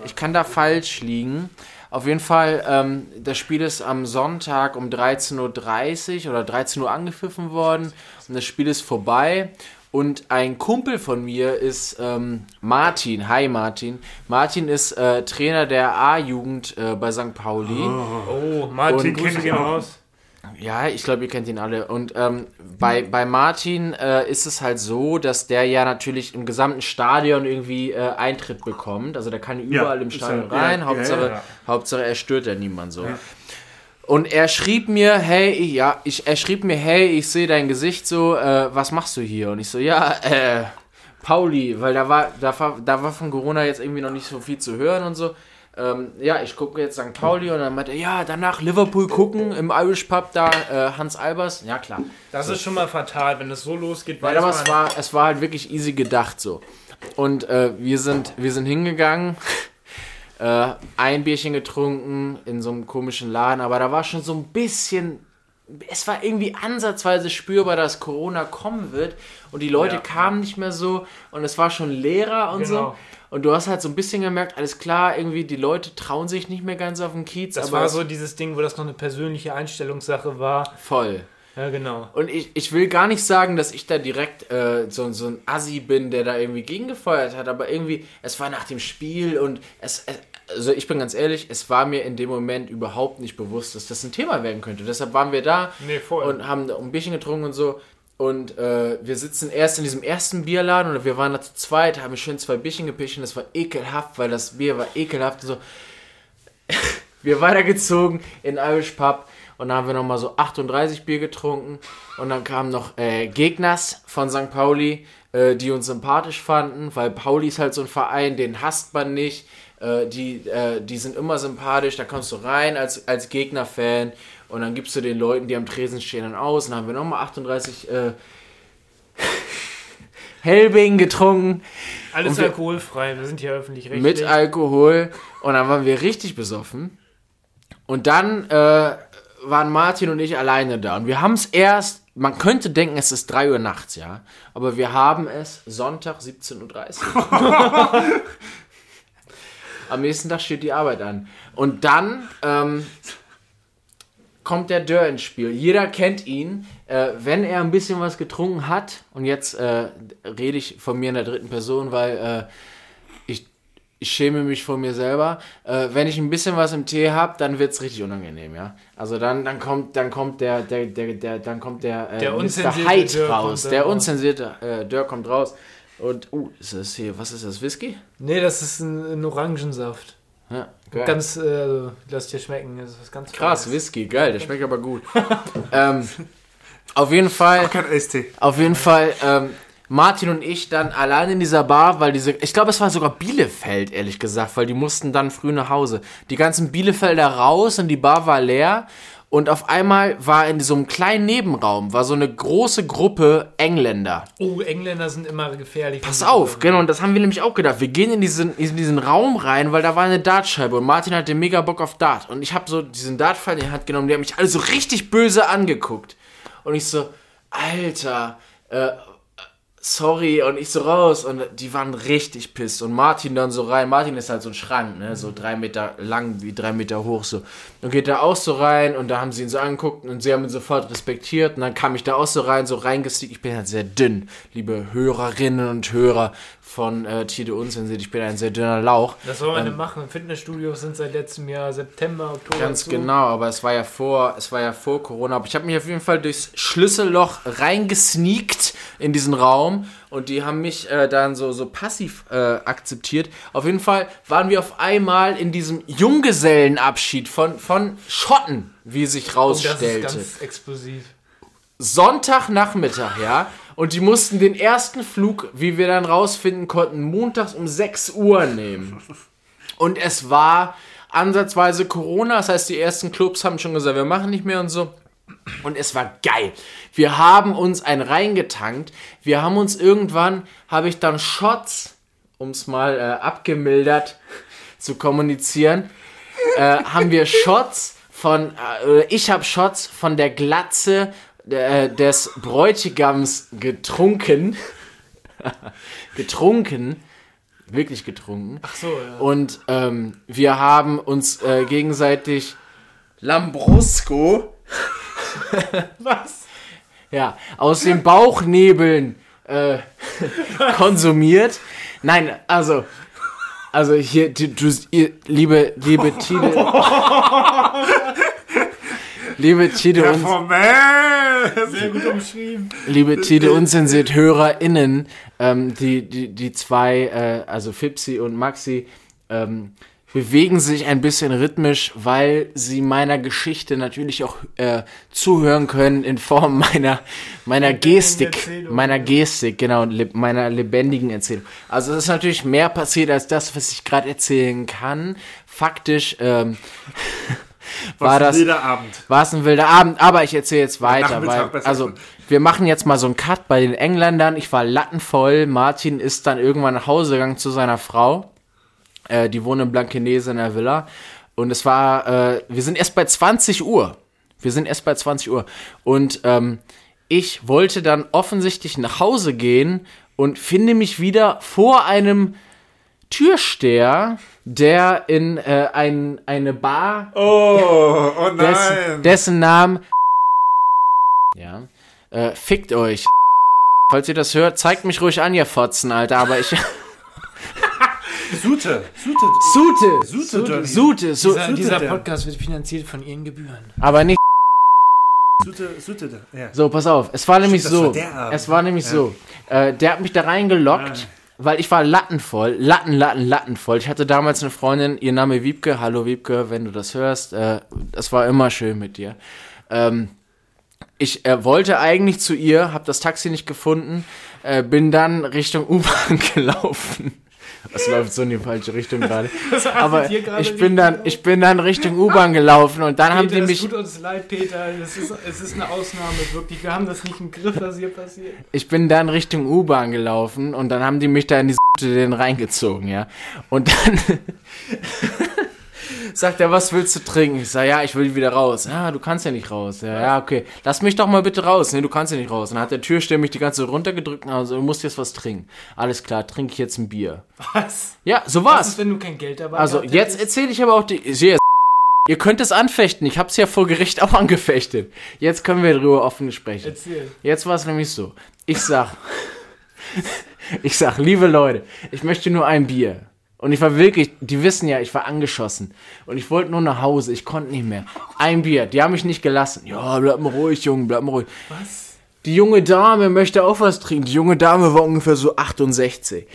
ich kann da falsch liegen. Auf jeden Fall, ähm, das Spiel ist am Sonntag um 13.30 Uhr oder 13 Uhr angepfiffen worden und das Spiel ist vorbei. Und ein Kumpel von mir ist ähm, Martin. Hi Martin. Martin ist äh, Trainer der A-Jugend äh, bei St. Pauli. Oh, Martin, Und- Grüße gehen raus. Ja, ich glaube, ihr kennt ihn alle. Und ähm, bei, bei Martin äh, ist es halt so, dass der ja natürlich im gesamten Stadion irgendwie äh, Eintritt bekommt. Also der kann überall im ist Stadion ja- ja, rein. ja, Hauptsache, ja, ja. Hauptsache, er stört ja niemand so. Und er schrieb mir, hey, ich- ja, ich, er schrieb mir, hey, ich sehe dein Gesicht so, äh, was machst du hier? Und ich so, ja, äh, Pauli, weil da war, da war, da war von Corona jetzt irgendwie noch nicht so viel zu hören und so. Ähm, ja, ich gucke jetzt St. Pauli und dann meinte er, ja, danach Liverpool gucken im Irish Pub da, äh, Hans Albers. Ja, klar. Das ist schon mal fatal, wenn es so losgeht. Weil weiß aber es war, es war halt wirklich easy gedacht so. Und äh, wir, sind, wir sind hingegangen, äh, ein Bierchen getrunken in so einem komischen Laden, aber da war schon so ein bisschen, es war irgendwie ansatzweise spürbar, dass Corona kommen wird und die Leute Ja. kamen nicht mehr so und es war schon leerer und so. Genau. Und du hast halt so ein bisschen gemerkt, alles klar, irgendwie die Leute trauen sich nicht mehr ganz auf den Kiez, Das war so dieses Ding, wo das noch eine persönliche Einstellungssache war. voll. Ja, genau. Und ich, ich will gar nicht sagen, dass ich da direkt äh, so, so ein Assi bin, der da irgendwie gegengefeuert hat, aber irgendwie, es war nach dem Spiel und es, es, also ich bin ganz ehrlich, es war mir in dem Moment überhaupt nicht bewusst, dass das ein Thema werden könnte. Deshalb waren wir da Nee, und haben da ein Bierchen getrunken und so. Und äh, wir sitzen erst in diesem ersten Bierladen und wir waren da zu zweit, haben schön zwei Bierchen gepischt und das war ekelhaft, weil das Bier war ekelhaft und so. wir weitergezogen in Irish Pub und dann haben wir nochmal so 38 Bier getrunken und dann kamen noch äh, Gegners von St. Pauli, äh, die uns sympathisch fanden, weil Pauli ist halt so ein Verein, den hasst man nicht. Äh, die, äh, die sind immer sympathisch, da kommst du rein als, als Gegner-Fan und dann gibst du den Leuten, die am Tresen stehen, dann aus. Und dann haben wir nochmal 38 äh, Hellbing getrunken Alles wir- alkoholfrei, wir sind hier öffentlich-rechtlich. mit Alkohol und dann waren wir richtig besoffen. Und dann äh, waren Martin und ich alleine da. Und wir haben es erst, man könnte denken, es ist 3 Uhr nachts, ja. Aber wir haben es Sonntag 17.30 Uhr. Am nächsten Tag steht die Arbeit an. Und dann ähm, kommt der Dörr ins Spiel. Jeder kennt ihn. Äh, wenn er ein bisschen was getrunken hat, und jetzt äh, rede ich von mir in der dritten Person, weil äh, ich, ich schäme mich vor mir selber. Äh, wenn ich ein bisschen was im Tee habe, dann wird es richtig unangenehm, ja. Also dann, dann kommt, dann kommt der, der, der, der dann kommt der, äh, Der Mr. unzensierte Hyde raus. Der unzensierte äh, Dörr kommt raus. Und, uh, ist das hier, was ist das, Whisky? Nee, das ist ein, ein Orangensaft. Ja, geil. Ganz, äh, also, lass dir schmecken. Das ist was ganz Krass, Feines. Whisky, geil, der schmeckt aber gut. ähm, auf jeden Fall, Kein Eistee. auf jeden Fall, ähm, Martin und ich dann allein in dieser Bar, weil diese, ich glaube, es war sogar Bielefeld, ehrlich gesagt, weil die mussten dann früh nach Hause. Die ganzen Bielefelder raus und die Bar war leer. Und auf einmal war in so einem kleinen Nebenraum, war so eine große Gruppe Engländer. Oh, Engländer sind immer gefährlich. Pass auf, genau, und das haben wir nämlich auch gedacht. Wir gehen in diesen, in diesen Raum rein, weil da war eine Dartscheibe und Martin hatte mega Bock auf Dart. Und ich habe so diesen Dartpfeil in die Hand genommen, die haben mich alle so richtig böse angeguckt. Und ich so, Alter, äh, sorry, und ich so raus und die waren richtig pisst und Martin dann so rein, Martin ist halt so ein Schrank, ne, so drei Meter lang, wie drei Meter hoch so, und geht da auch so rein und da haben sie ihn so angeguckt und sie haben ihn sofort respektiert und dann kam ich da auch so rein, so reingestiegen, ich bin halt sehr dünn, liebe Hörerinnen und Hörer von äh, Tide Unzensiert, ich bin ein sehr dünner Lauch. Das soll man denn machen. Fitnessstudios sind seit letztem Jahr September, Oktober. Ganz zu. genau, aber es war ja vor, es war ja vor Corona. Aber ich habe mich auf jeden Fall durchs Schlüsselloch reingesneakt in diesen Raum und die haben mich äh, dann so, so passiv äh, akzeptiert. Auf jeden Fall waren wir auf einmal in diesem Junggesellenabschied von, von Schotten, wie sich Und das ist rausstellte. ganz explosiv. Sonntagnachmittag, ja. Und die mussten den ersten Flug, wie wir dann rausfinden konnten, montags um 6 Uhr nehmen. Und es war ansatzweise Corona, das heißt, die ersten Clubs haben schon gesagt, wir machen nicht mehr und so. Und es war geil. Wir haben uns ein reingetankt. Wir haben uns irgendwann, habe ich dann Shots, um es mal äh, abgemildert zu kommunizieren, äh, haben wir Shots von, äh, ich habe Shots von der Glatze äh, des Bräutigams getrunken. getrunken. Wirklich getrunken. Ach so, ja. Und ähm, wir haben uns äh, gegenseitig Lambrusco Was? ja, aus den Bauchnebeln äh, konsumiert. Nein, also, also hier, du, du, ihr, liebe, liebe Tide, liebe Tide und. Sehr gut umschrieben. liebe Tide unzensiert HörerInnen, ähm, die, die, die zwei, äh, also Fipsi und Maxi, ähm, bewegen sich ein bisschen rhythmisch, weil sie meiner Geschichte natürlich auch äh, zuhören können in Form meiner, meiner Gestik, Erzählung, meiner. Gestik, genau, leb- meiner lebendigen Erzählung. Also es ist natürlich mehr passiert als das, was ich gerade erzählen kann. Faktisch ähm, war das war es ein wilder Abend, aber ich erzähle jetzt weiter, weil, also, wir machen jetzt mal so einen Cut bei den Engländern. Ich war lattenvoll. Martin ist dann irgendwann nach Hause gegangen zu seiner Frau. Äh, die wohnen in Blankenese in der Villa. Und es war, äh, wir sind erst bei 20 Uhr. Wir sind erst bei 20 Uhr. Und ähm, ich wollte dann offensichtlich nach Hause gehen und finde mich wieder vor einem Türsteher, der in äh, ein, eine Bar Oh, oh dessen, nein. dessen Namen ja äh, fickt euch falls ihr das hört zeigt mich ruhig an ihr Fotzen Alter aber ich Sute. Sute. Sute Sute. Johnny. Sute so, Dieser, dieser. Podcast wird finanziert von ihren Gebühren. aber nicht Sute, Sute. So, pass auf. Es war nämlich so. es war nämlich so. Äh, der hat mich da reingelockt, weil ich war lattenvoll. Latten, Latten, Lattenvoll. Ich hatte damals eine Freundin, ihr Name Wiebke. Hallo Wiebke, wenn du das hörst. Äh, das war immer schön mit dir. Ähm, ich äh, wollte eigentlich zu ihr, habe das Taxi nicht gefunden, äh, bin dann Richtung U-Bahn gelaufen. Das läuft so in die falsche Richtung gerade. Aber ich bin dann, ich bin dann Richtung U-Bahn gelaufen und dann haben Peter, die es mich, tut uns leid, Peter. Es ist, es ist eine Ausnahme, wirklich. Wir haben das nicht im Griff, was hier passiert. ich bin dann Richtung U-Bahn gelaufen und dann haben die mich da in die den reingezogen, ja. Und dann sagt er, was willst du trinken? Ich sag, ja, ich will wieder raus. Ja, du kannst ja nicht raus. Ja, ja, okay. Lass mich doch mal bitte raus. Nee, du kannst ja nicht raus. Und dann hat der Türsteher mich die ganze runtergedrückt und also, du musst jetzt was trinken. Alles klar, trinke ich jetzt ein Bier. Was? Ja, so Was war's. ist, wenn du kein Geld dabei Also, gehabt jetzt erzähle ich aber auch die. Yes. Ihr könnt es anfechten. Ich hab's ja vor Gericht auch angefechtet. Jetzt können wir darüber offen sprechen. Erzähl. Jetzt war es nämlich so. Ich sag, ich sag, liebe Leute, ich möchte nur ein Bier. Und ich war wirklich, die wissen ja, ich war angeschossen. Und ich wollte nur nach Hause, ich konnte nicht mehr. Ein Bier, die haben mich nicht gelassen. Ja, bleib mal ruhig, Junge, bleib mal ruhig. Was? Die junge Dame möchte auch was trinken. Die junge Dame war ungefähr so 68.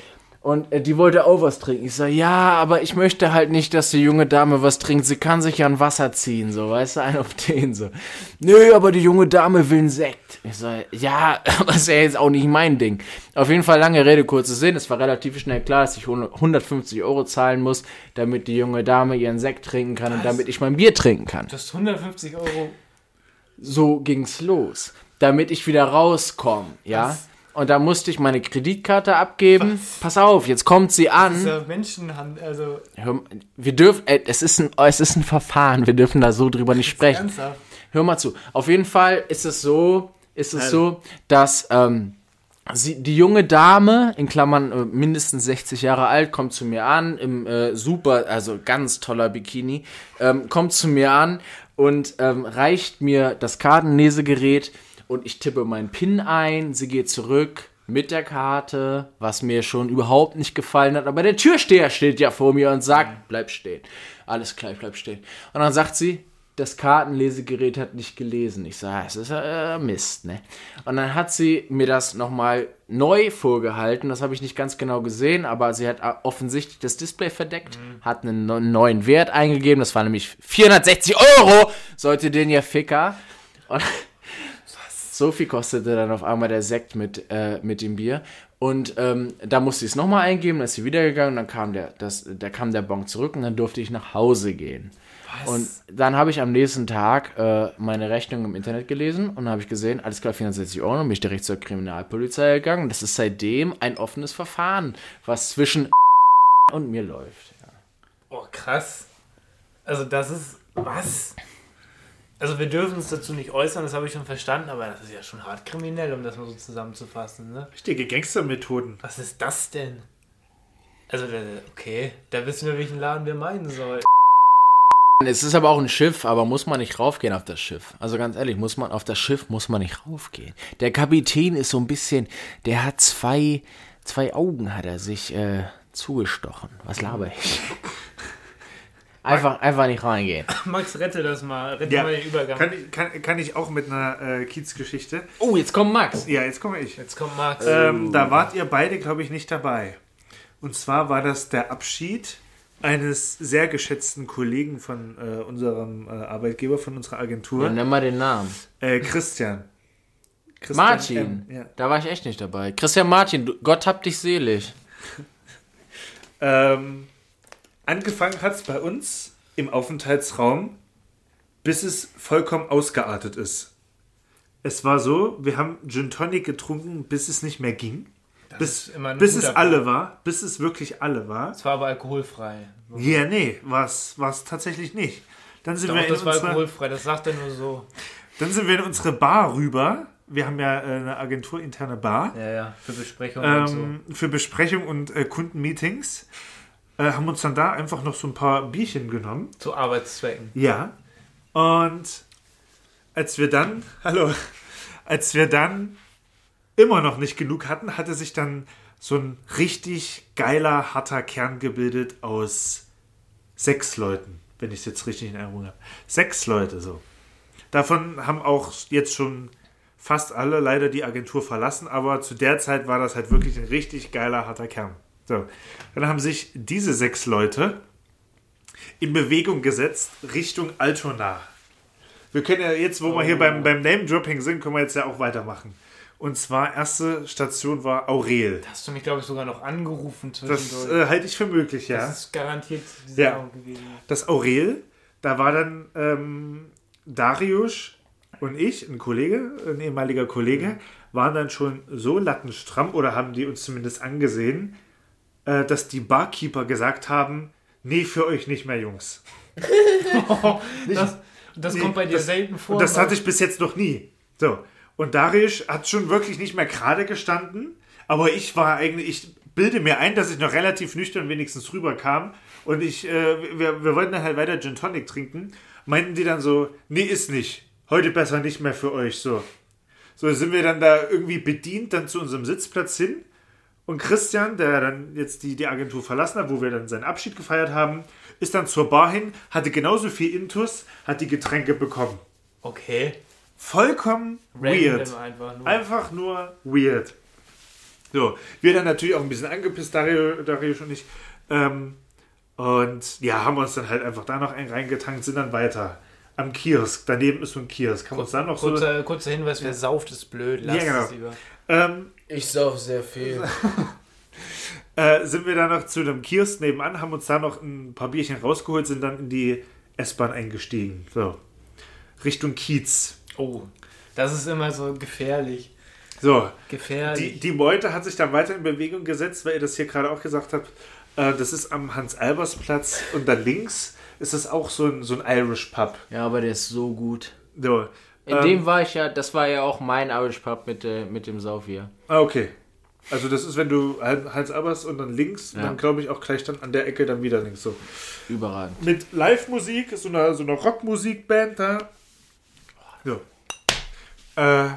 Und äh, die wollte auch was trinken. Ich sag, ja, aber ich möchte halt nicht, dass die junge Dame was trinkt. Sie kann sich ja ein Wasser ziehen, so, weißt du, ein auf den so. Nö, aber die junge Dame will einen Sekt. Ich sag, ja, aber ist ja jetzt auch nicht mein Ding. Auf jeden Fall lange Rede, kurzer Sinn. Es war relativ schnell klar, dass ich 150 Euro zahlen muss, damit die junge Dame ihren Sekt trinken kann und damit ich mein Bier trinken kann. Du hast 150 Euro. So ging's los. Damit ich wieder rauskomme, ja. Was? Und da musste ich meine Kreditkarte abgeben. Pass auf, jetzt kommt sie Das an. ist ja Menschenhand. Also, Hör, wir dürfen, äh, es ist ein, es ist ein Verfahren. Wir dürfen da so drüber nicht sprechen. ernsthaft. Hör mal zu. Auf jeden Fall ist es so, ist es so, dass ähm, sie, die junge Dame, in Klammern äh, mindestens 60 Jahre alt, kommt zu mir an, im äh, super, also ganz toller Bikini, ähm, kommt zu mir an und ähm, reicht mir das Kartenlesegerät und ich tippe meinen PIN ein, sie geht zurück mit der Karte, was mir schon überhaupt nicht gefallen hat, aber der Türsteher steht ja vor mir und sagt, bleib stehen. Alles klar, ich bleib stehen. Und dann sagt sie, das Kartenlesegerät hat nicht gelesen. Ich sage, es ist äh, Mist, ne? Und dann hat sie mir das nochmal neu vorgehalten. Das habe ich nicht ganz genau gesehen, aber sie hat äh, offensichtlich das Display verdeckt, hat einen neuen Wert eingegeben. Das war nämlich 460 Euro, sollte den ja Ficker. Und so viel kostete dann auf einmal der Sekt mit, äh, mit dem Bier. Und ähm, da musste ich es nochmal eingeben, dann ist sie wiedergegangen, und dann kam der, das, da kam der Bon zurück und dann durfte ich nach Hause gehen. Und dann habe ich am nächsten Tag äh, meine Rechnung im Internet gelesen und habe ich gesehen, alles klar, 460 Euro, und bin ich direkt zur Kriminalpolizei gegangen. Das ist seitdem ein offenes Verfahren, was zwischen und mir läuft. Oh, krass. Also, das ist. Was? Also, wir dürfen uns dazu nicht äußern, das habe ich schon verstanden, aber das ist ja schon hart kriminell, um das mal so zusammenzufassen, ne? Richtige Gangstermethoden. Was ist das denn? Also, da- okay, da wissen wir, welchen Laden wir meinen sollen. Es ist aber auch ein Schiff, aber muss man nicht raufgehen auf das Schiff. Also ganz ehrlich, muss man auf das Schiff muss man nicht raufgehen. Der Kapitän ist so ein bisschen, der hat zwei, zwei Augen hat er sich äh, zugestochen. Was laber ich? Einfach, einfach nicht reingehen. Max, rette das mal. Rette Ja, mal den Übergang. kann, ich- kann, kann ich auch mit einer äh, Kiezgeschichte. Oh, jetzt kommt Max. Ja, jetzt komme ich. Jetzt kommt Max. Ähm, da wart ihr beide, glaube ich, nicht dabei. Und zwar war das der Abschied eines sehr geschätzten Kollegen von äh, unserem äh, Arbeitgeber, von unserer Ja, Agentur, nenn mal den Namen. äh, Christian. Christian Martin. M., ja. Da war ich echt nicht dabei. Christian Martin, du, Gott hab dich selig. Ähm, angefangen hat es bei uns im Aufenthaltsraum, bis es vollkommen ausgeartet ist. Es war so, wir haben Gin Tonic getrunken, bis es nicht mehr ging. bis immer ein bis es alle war. Bis es wirklich alle war. Es war aber alkoholfrei. Ja, nee, war es tatsächlich nicht. Dann sind, Doch, wir in das war unsere, alkoholfrei, das sagt er nur so. dann sind wir in unsere Bar rüber. Wir haben ja äh, eine agenturinterne Bar. Ja, ja, für Besprechungen und so. ähm, für Besprechung und äh, Kundenmeetings. Äh, haben uns dann da einfach noch so ein paar Bierchen genommen. Zu Arbeitszwecken. Ja. Und als wir dann, hallo, als wir dann immer noch nicht genug hatten, hatte sich dann so ein richtig geiler, harter Kern gebildet aus sechs Leuten, wenn ich es jetzt richtig in Erinnerung habe. Sechs Leute so. Davon haben auch jetzt schon fast alle leider die Agentur verlassen, aber zu der Zeit war das halt wirklich ein richtig geiler, harter Kern. So, dann haben sich diese sechs Leute in Bewegung gesetzt Richtung Altona. Wir können ja jetzt, wo wir hier beim, beim Name-Dropping sind, können wir jetzt ja auch weitermachen. Und zwar, erste Station war Aurel. Hast du mich, glaube ich, sogar noch angerufen Das äh, halte ich für möglich, ja. Das ist garantiert dieser Ja. Gewesen. Das Aurel, da war dann ähm, Darius und ich, ein Kollege, ein ehemaliger Kollege, waren dann schon so lattenstramm oder haben die uns zumindest angesehen, äh, dass die Barkeeper gesagt haben, nee, für euch nicht mehr, Jungs. Das, das Nee, kommt bei dir das- selten vor. Und das hatte ich bis jetzt noch nie. So. Und Darius hat schon wirklich nicht mehr gerade gestanden, aber ich war eigentlich, ich bilde mir ein, dass ich noch relativ nüchtern wenigstens rüberkam und ich, äh, wir, wir wollten dann halt weiter Gin Tonic trinken, meinten die dann so, nee, ist nicht. Heute besser nicht mehr für euch, so. So sind wir dann da irgendwie bedient, dann zu unserem Sitzplatz hin. Und Christian, der dann jetzt die, die Agentur verlassen hat, wo wir dann seinen Abschied gefeiert haben, ist dann zur Bar hin, hatte genauso viel Intus, hat die Getränke bekommen. Okay. Vollkommen Random weird. einfach nur. Einfach nur weird. So, wir dann natürlich auch ein bisschen angepisst, Dario, Darius und ich. Ähm, und ja, haben uns dann halt einfach da noch einen reingetankt, sind dann weiter. Am Kiosk. Daneben ist so ein Kiosk. Haben uns dann noch so. Kurzer, kurzer Hinweis, wer sauft, ist blöd. Lass Ja, genau. es lieber. Ähm, Ich sauf sehr viel. äh, sind wir dann noch zu einem Kiosk nebenan, haben uns da noch ein paar Bierchen rausgeholt, sind dann in die S-Bahn eingestiegen. So. Richtung Kiez. Oh, das ist immer so gefährlich. So. Gefährlich. Die, die Meute hat sich dann weiter in Bewegung gesetzt, weil ihr das hier gerade auch gesagt habt. Äh, das ist am Hans-Albers-Platz und da links ist es auch so ein, so ein Irish Pub. Ja, aber der ist so gut. So. In ähm, dem war ich ja, das war ja auch mein Irish Pub mit, äh, mit dem Saufier. Ah, okay. Also das ist, wenn du Hans-Albers und dann links, Ja. dann glaube ich auch gleich dann an der Ecke dann wieder links. So. Überragend. Mit Live-Musik, so einer, so einer Rockmusikband da. So. Äh,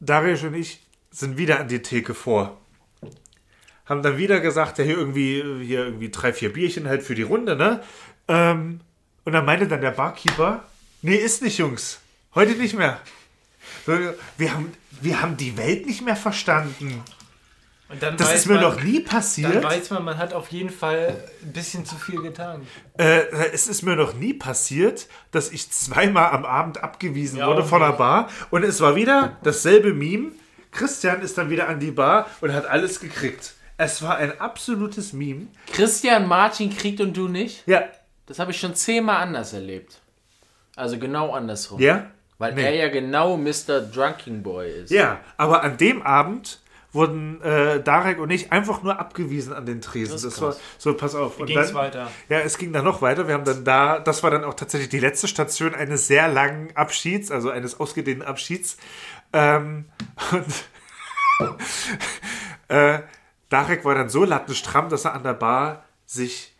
Darius und ich sind wieder an die Theke vor. Haben dann wieder gesagt, ja, hier irgendwie, hier irgendwie drei, vier Bierchen halt für die Runde, ne? Ähm, und dann meinte dann der Barkeeper, nee, ist nicht, Jungs. Heute nicht mehr. So, wir, haben, wir haben die Welt nicht mehr verstanden. Und dann Das ist mir man, noch nie Dann passiert. weiß man, man hat auf jeden Fall ein bisschen zu viel getan. Äh, es ist mir noch nie passiert, dass ich zweimal am Abend abgewiesen Ja, wurde von der. Bar. Und es war wieder dasselbe Meme. Christian ist dann wieder an die Bar und hat alles gekriegt. Es war ein absolutes Meme. Christian Martin kriegt und du nicht? Ja. Das habe ich schon zehnmal anders erlebt. Also genau andersrum. Ja? Weil Nee. er ja genau Mr. Drunking Boy ist. Ja, aber an dem Abend wurden äh, Darek und ich einfach nur abgewiesen an den Tresen. Das Das, war so, pass auf. Wie Und ging's dann, weiter? Ja, es ging dann noch weiter. Wir haben dann da, das war dann auch tatsächlich die letzte Station eines sehr langen Abschieds, also eines ausgedehnten Abschieds. Ähm, und äh, Darek war dann so lattenstramm, dass er an der Bar sich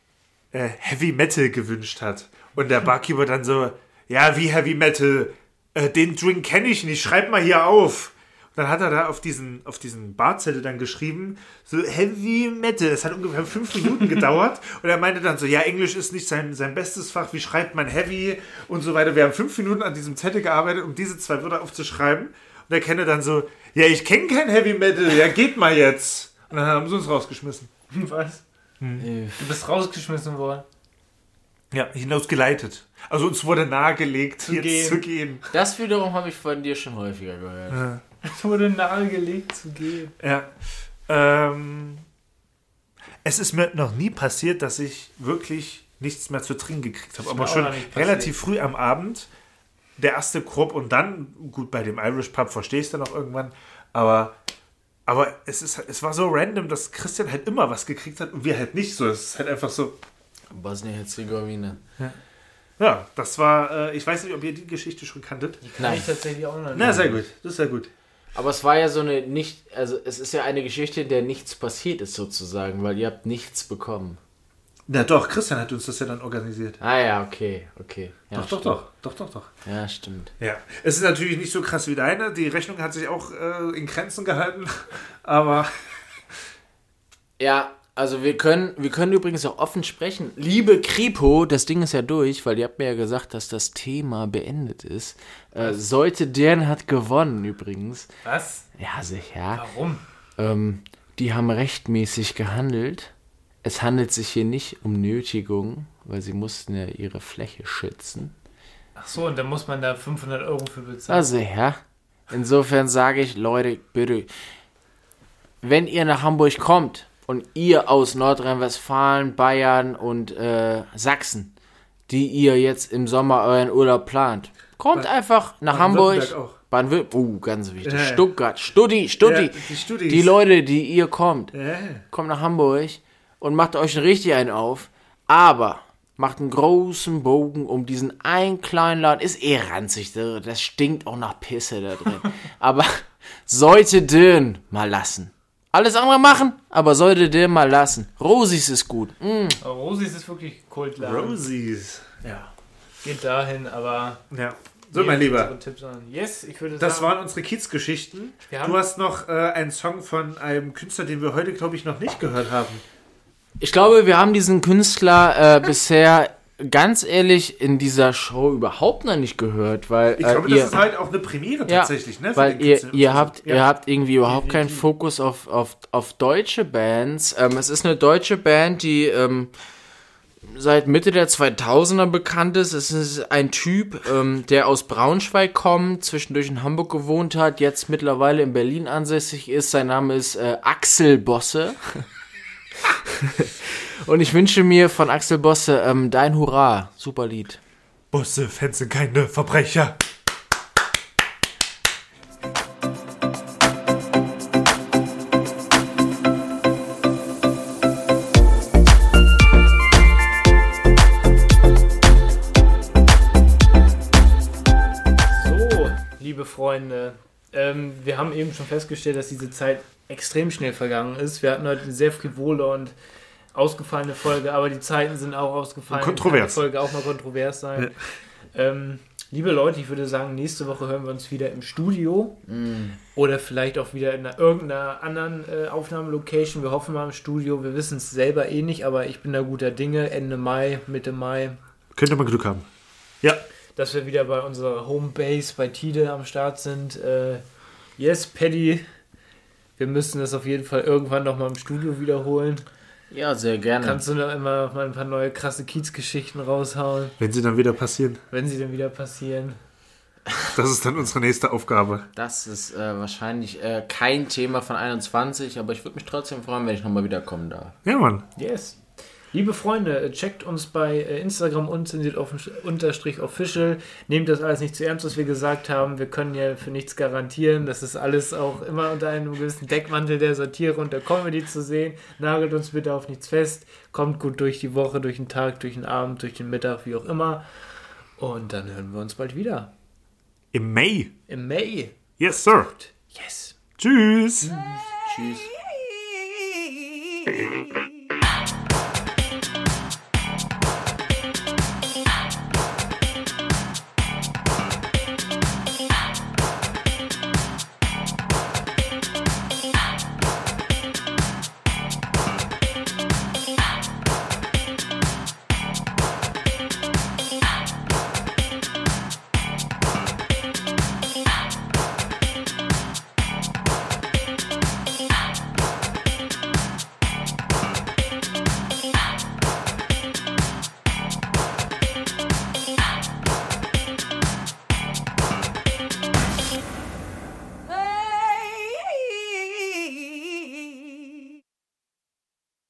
äh, Heavy Metal gewünscht hat. Und der Barkeeper dann so, ja, wie Heavy Metal? Äh, den Drink kenne ich nicht, schreib mal hier auf. Und dann hat er da auf diesen, auf diesen Barzettel dann geschrieben, so Heavy Metal. Es hat ungefähr fünf Minuten gedauert. Und er meinte dann so, ja, Englisch ist nicht sein, sein bestes Fach, wie schreibt man Heavy und so weiter. Wir haben fünf Minuten an diesem Zettel gearbeitet, um diese zwei Wörter aufzuschreiben. Und er kenne dann so, ja, ich kenne kein Heavy Metal, ja, geht mal jetzt. Und dann haben sie uns rausgeschmissen. Was? Äh, Du bist rausgeschmissen worden. Ja, hinausgeleitet. Also uns wurde nahegelegt, jetzt gehen. zu gehen. Das wiederum habe ich von dir schon häufiger gehört. Es wurde nahegelegt zu gehen. Ja. Ähm, es ist mir noch nie passiert, dass ich wirklich nichts mehr zu trinken gekriegt habe. Aber schon relativ früh am Abend, der erste Korb und dann, gut, bei dem Irish Pub verstehe ich es dann auch irgendwann, aber, aber es, ist, es war so random, dass Christian halt immer was gekriegt hat und wir halt nicht so. Es ist halt einfach so, Bosnien-Herzegowina. ja, das war, äh, ich weiß nicht, ob ihr die Geschichte schon kanntet. Kann Nein. ich tatsächlich auch noch nicht. Na, sehr gut, das ist sehr gut. Aber es war ja so eine nicht, also es ist ja eine Geschichte, in der nichts passiert ist sozusagen, weil ihr habt nichts bekommen. Na doch, Christian hat uns das ja dann organisiert. Ah ja, okay, okay. Ja, doch, doch, doch, doch, doch, doch. Ja, stimmt. Ja, es ist natürlich nicht so krass wie deine. Die Rechnung hat sich auch äh, in Grenzen gehalten. Aber Ja, also wir können, wir können übrigens auch offen sprechen. Liebe Kripo, das Ding ist ja durch, weil ihr habt mir ja gesagt, dass das Thema beendet ist. Äh, sollte deren hat gewonnen übrigens. Was? Ja, sicher. Warum? Ähm, die haben rechtmäßig gehandelt. Es handelt sich hier nicht um Nötigung, weil sie mussten ja ihre Fläche schützen. Ach so, und dann muss man da 500 Euro für bezahlen. Also ja. Insofern sage ich, Leute, bitte, wenn ihr nach Hamburg kommt und ihr aus Nordrhein-Westfalen, Bayern und äh, Sachsen, die ihr jetzt im Sommer euren Urlaub plant, kommt einfach nach Hamburg. Baden-Württemberg uh, ganz wichtig. Ja. Stuttgart, Studi, Studi. Ja, die die Leute, die ihr kommt, Ja. kommt nach Hamburg und macht euch richtig einen auf, aber macht einen großen Bogen um diesen einen kleinen Laden. Ist eh ranzig, da- das stinkt auch nach Pisse da drin. aber sollte den mal lassen. Alles andere machen, aber sollte den mal lassen. Rosis ist gut. Mm. Rosis ist wirklich Kultladen. Rosies. Ja. Geht dahin, aber. Ja. So, mein Lieber. unsere Tipps an. Yes, ich würde Das sagen. waren unsere haben- Du hast noch äh, einen Song von einem Künstler, den wir heute, glaube ich, noch nicht gehört haben. Ich glaube, wir haben diesen Künstler äh, bisher ganz ehrlich in dieser Show überhaupt noch nicht gehört, weil Ich äh, glaube, ihr, das ist halt auch eine Premiere Ja, tatsächlich, ne? Weil ihr, Künstler. ihr, habt, Ja. ihr habt irgendwie überhaupt keinen Fokus auf, auf, auf deutsche Bands. Ähm, es ist eine deutsche Band, die ähm, seit Mitte der 2000er bekannt ist. Es ist ein Typ, ähm, der aus Braunschweig kommt, zwischendurch in Hamburg gewohnt hat, jetzt mittlerweile in Berlin ansässig ist. Sein Name ist äh, Axel Bosse. Und ich wünsche mir von Axel Bosse ähm, Dein Hurra. Super Lied. Busse, Fans sind keine Verbrecher. So, liebe Freunde, ähm, wir haben eben schon festgestellt, dass diese Zeit extrem schnell vergangen ist. Wir hatten heute eine sehr frivole und ausgefallene Folge, aber die Zeiten sind auch ausgefallen. Und kontrovers. Kann die Folge auch mal kontrovers sein. Ähm, liebe Leute, ich würde sagen, nächste Woche hören wir uns wieder im Studio oder vielleicht auch wieder in einer, irgendeiner anderen äh, Aufnahmelocation. Wir hoffen mal im Studio. Wir wissen es selber eh nicht, aber ich bin da guter Dinge. Ende Mai, Mitte Mai Könnte man Glück haben. Ja. Dass wir wieder bei unserer Homebase bei Tide am Start sind. Äh, yes, Paddy, wir müssen das auf jeden Fall irgendwann nochmal im Studio wiederholen. Ja, sehr gerne. Kannst du noch immer mal ein paar neue krasse Kiezgeschichten raushauen, Wenn sie dann wieder passieren. wenn sie dann wieder passieren? Das ist dann unsere nächste Aufgabe. Das ist äh, wahrscheinlich äh, kein Thema von 21, aber ich würde mich trotzdem freuen, wenn ich nochmal wiederkommen darf. Ja, Mann. Yes. Liebe Freunde, äh, checkt uns bei äh, Instagram unzensiert auf- unterstrich official. Nehmt das alles nicht zu ernst, was wir gesagt haben. Wir können ja für nichts garantieren. Das ist alles auch immer unter einem gewissen Deckmantel der Satire und der Comedy zu sehen. Nagelt uns bitte auf nichts fest. Kommt gut durch die Woche, durch den Tag, durch den Abend, durch den Mittag, wie auch immer. Und dann hören wir uns bald wieder. Im Mai. Im Mai. Yes, sir. Yes. Tschüss. Tschüss.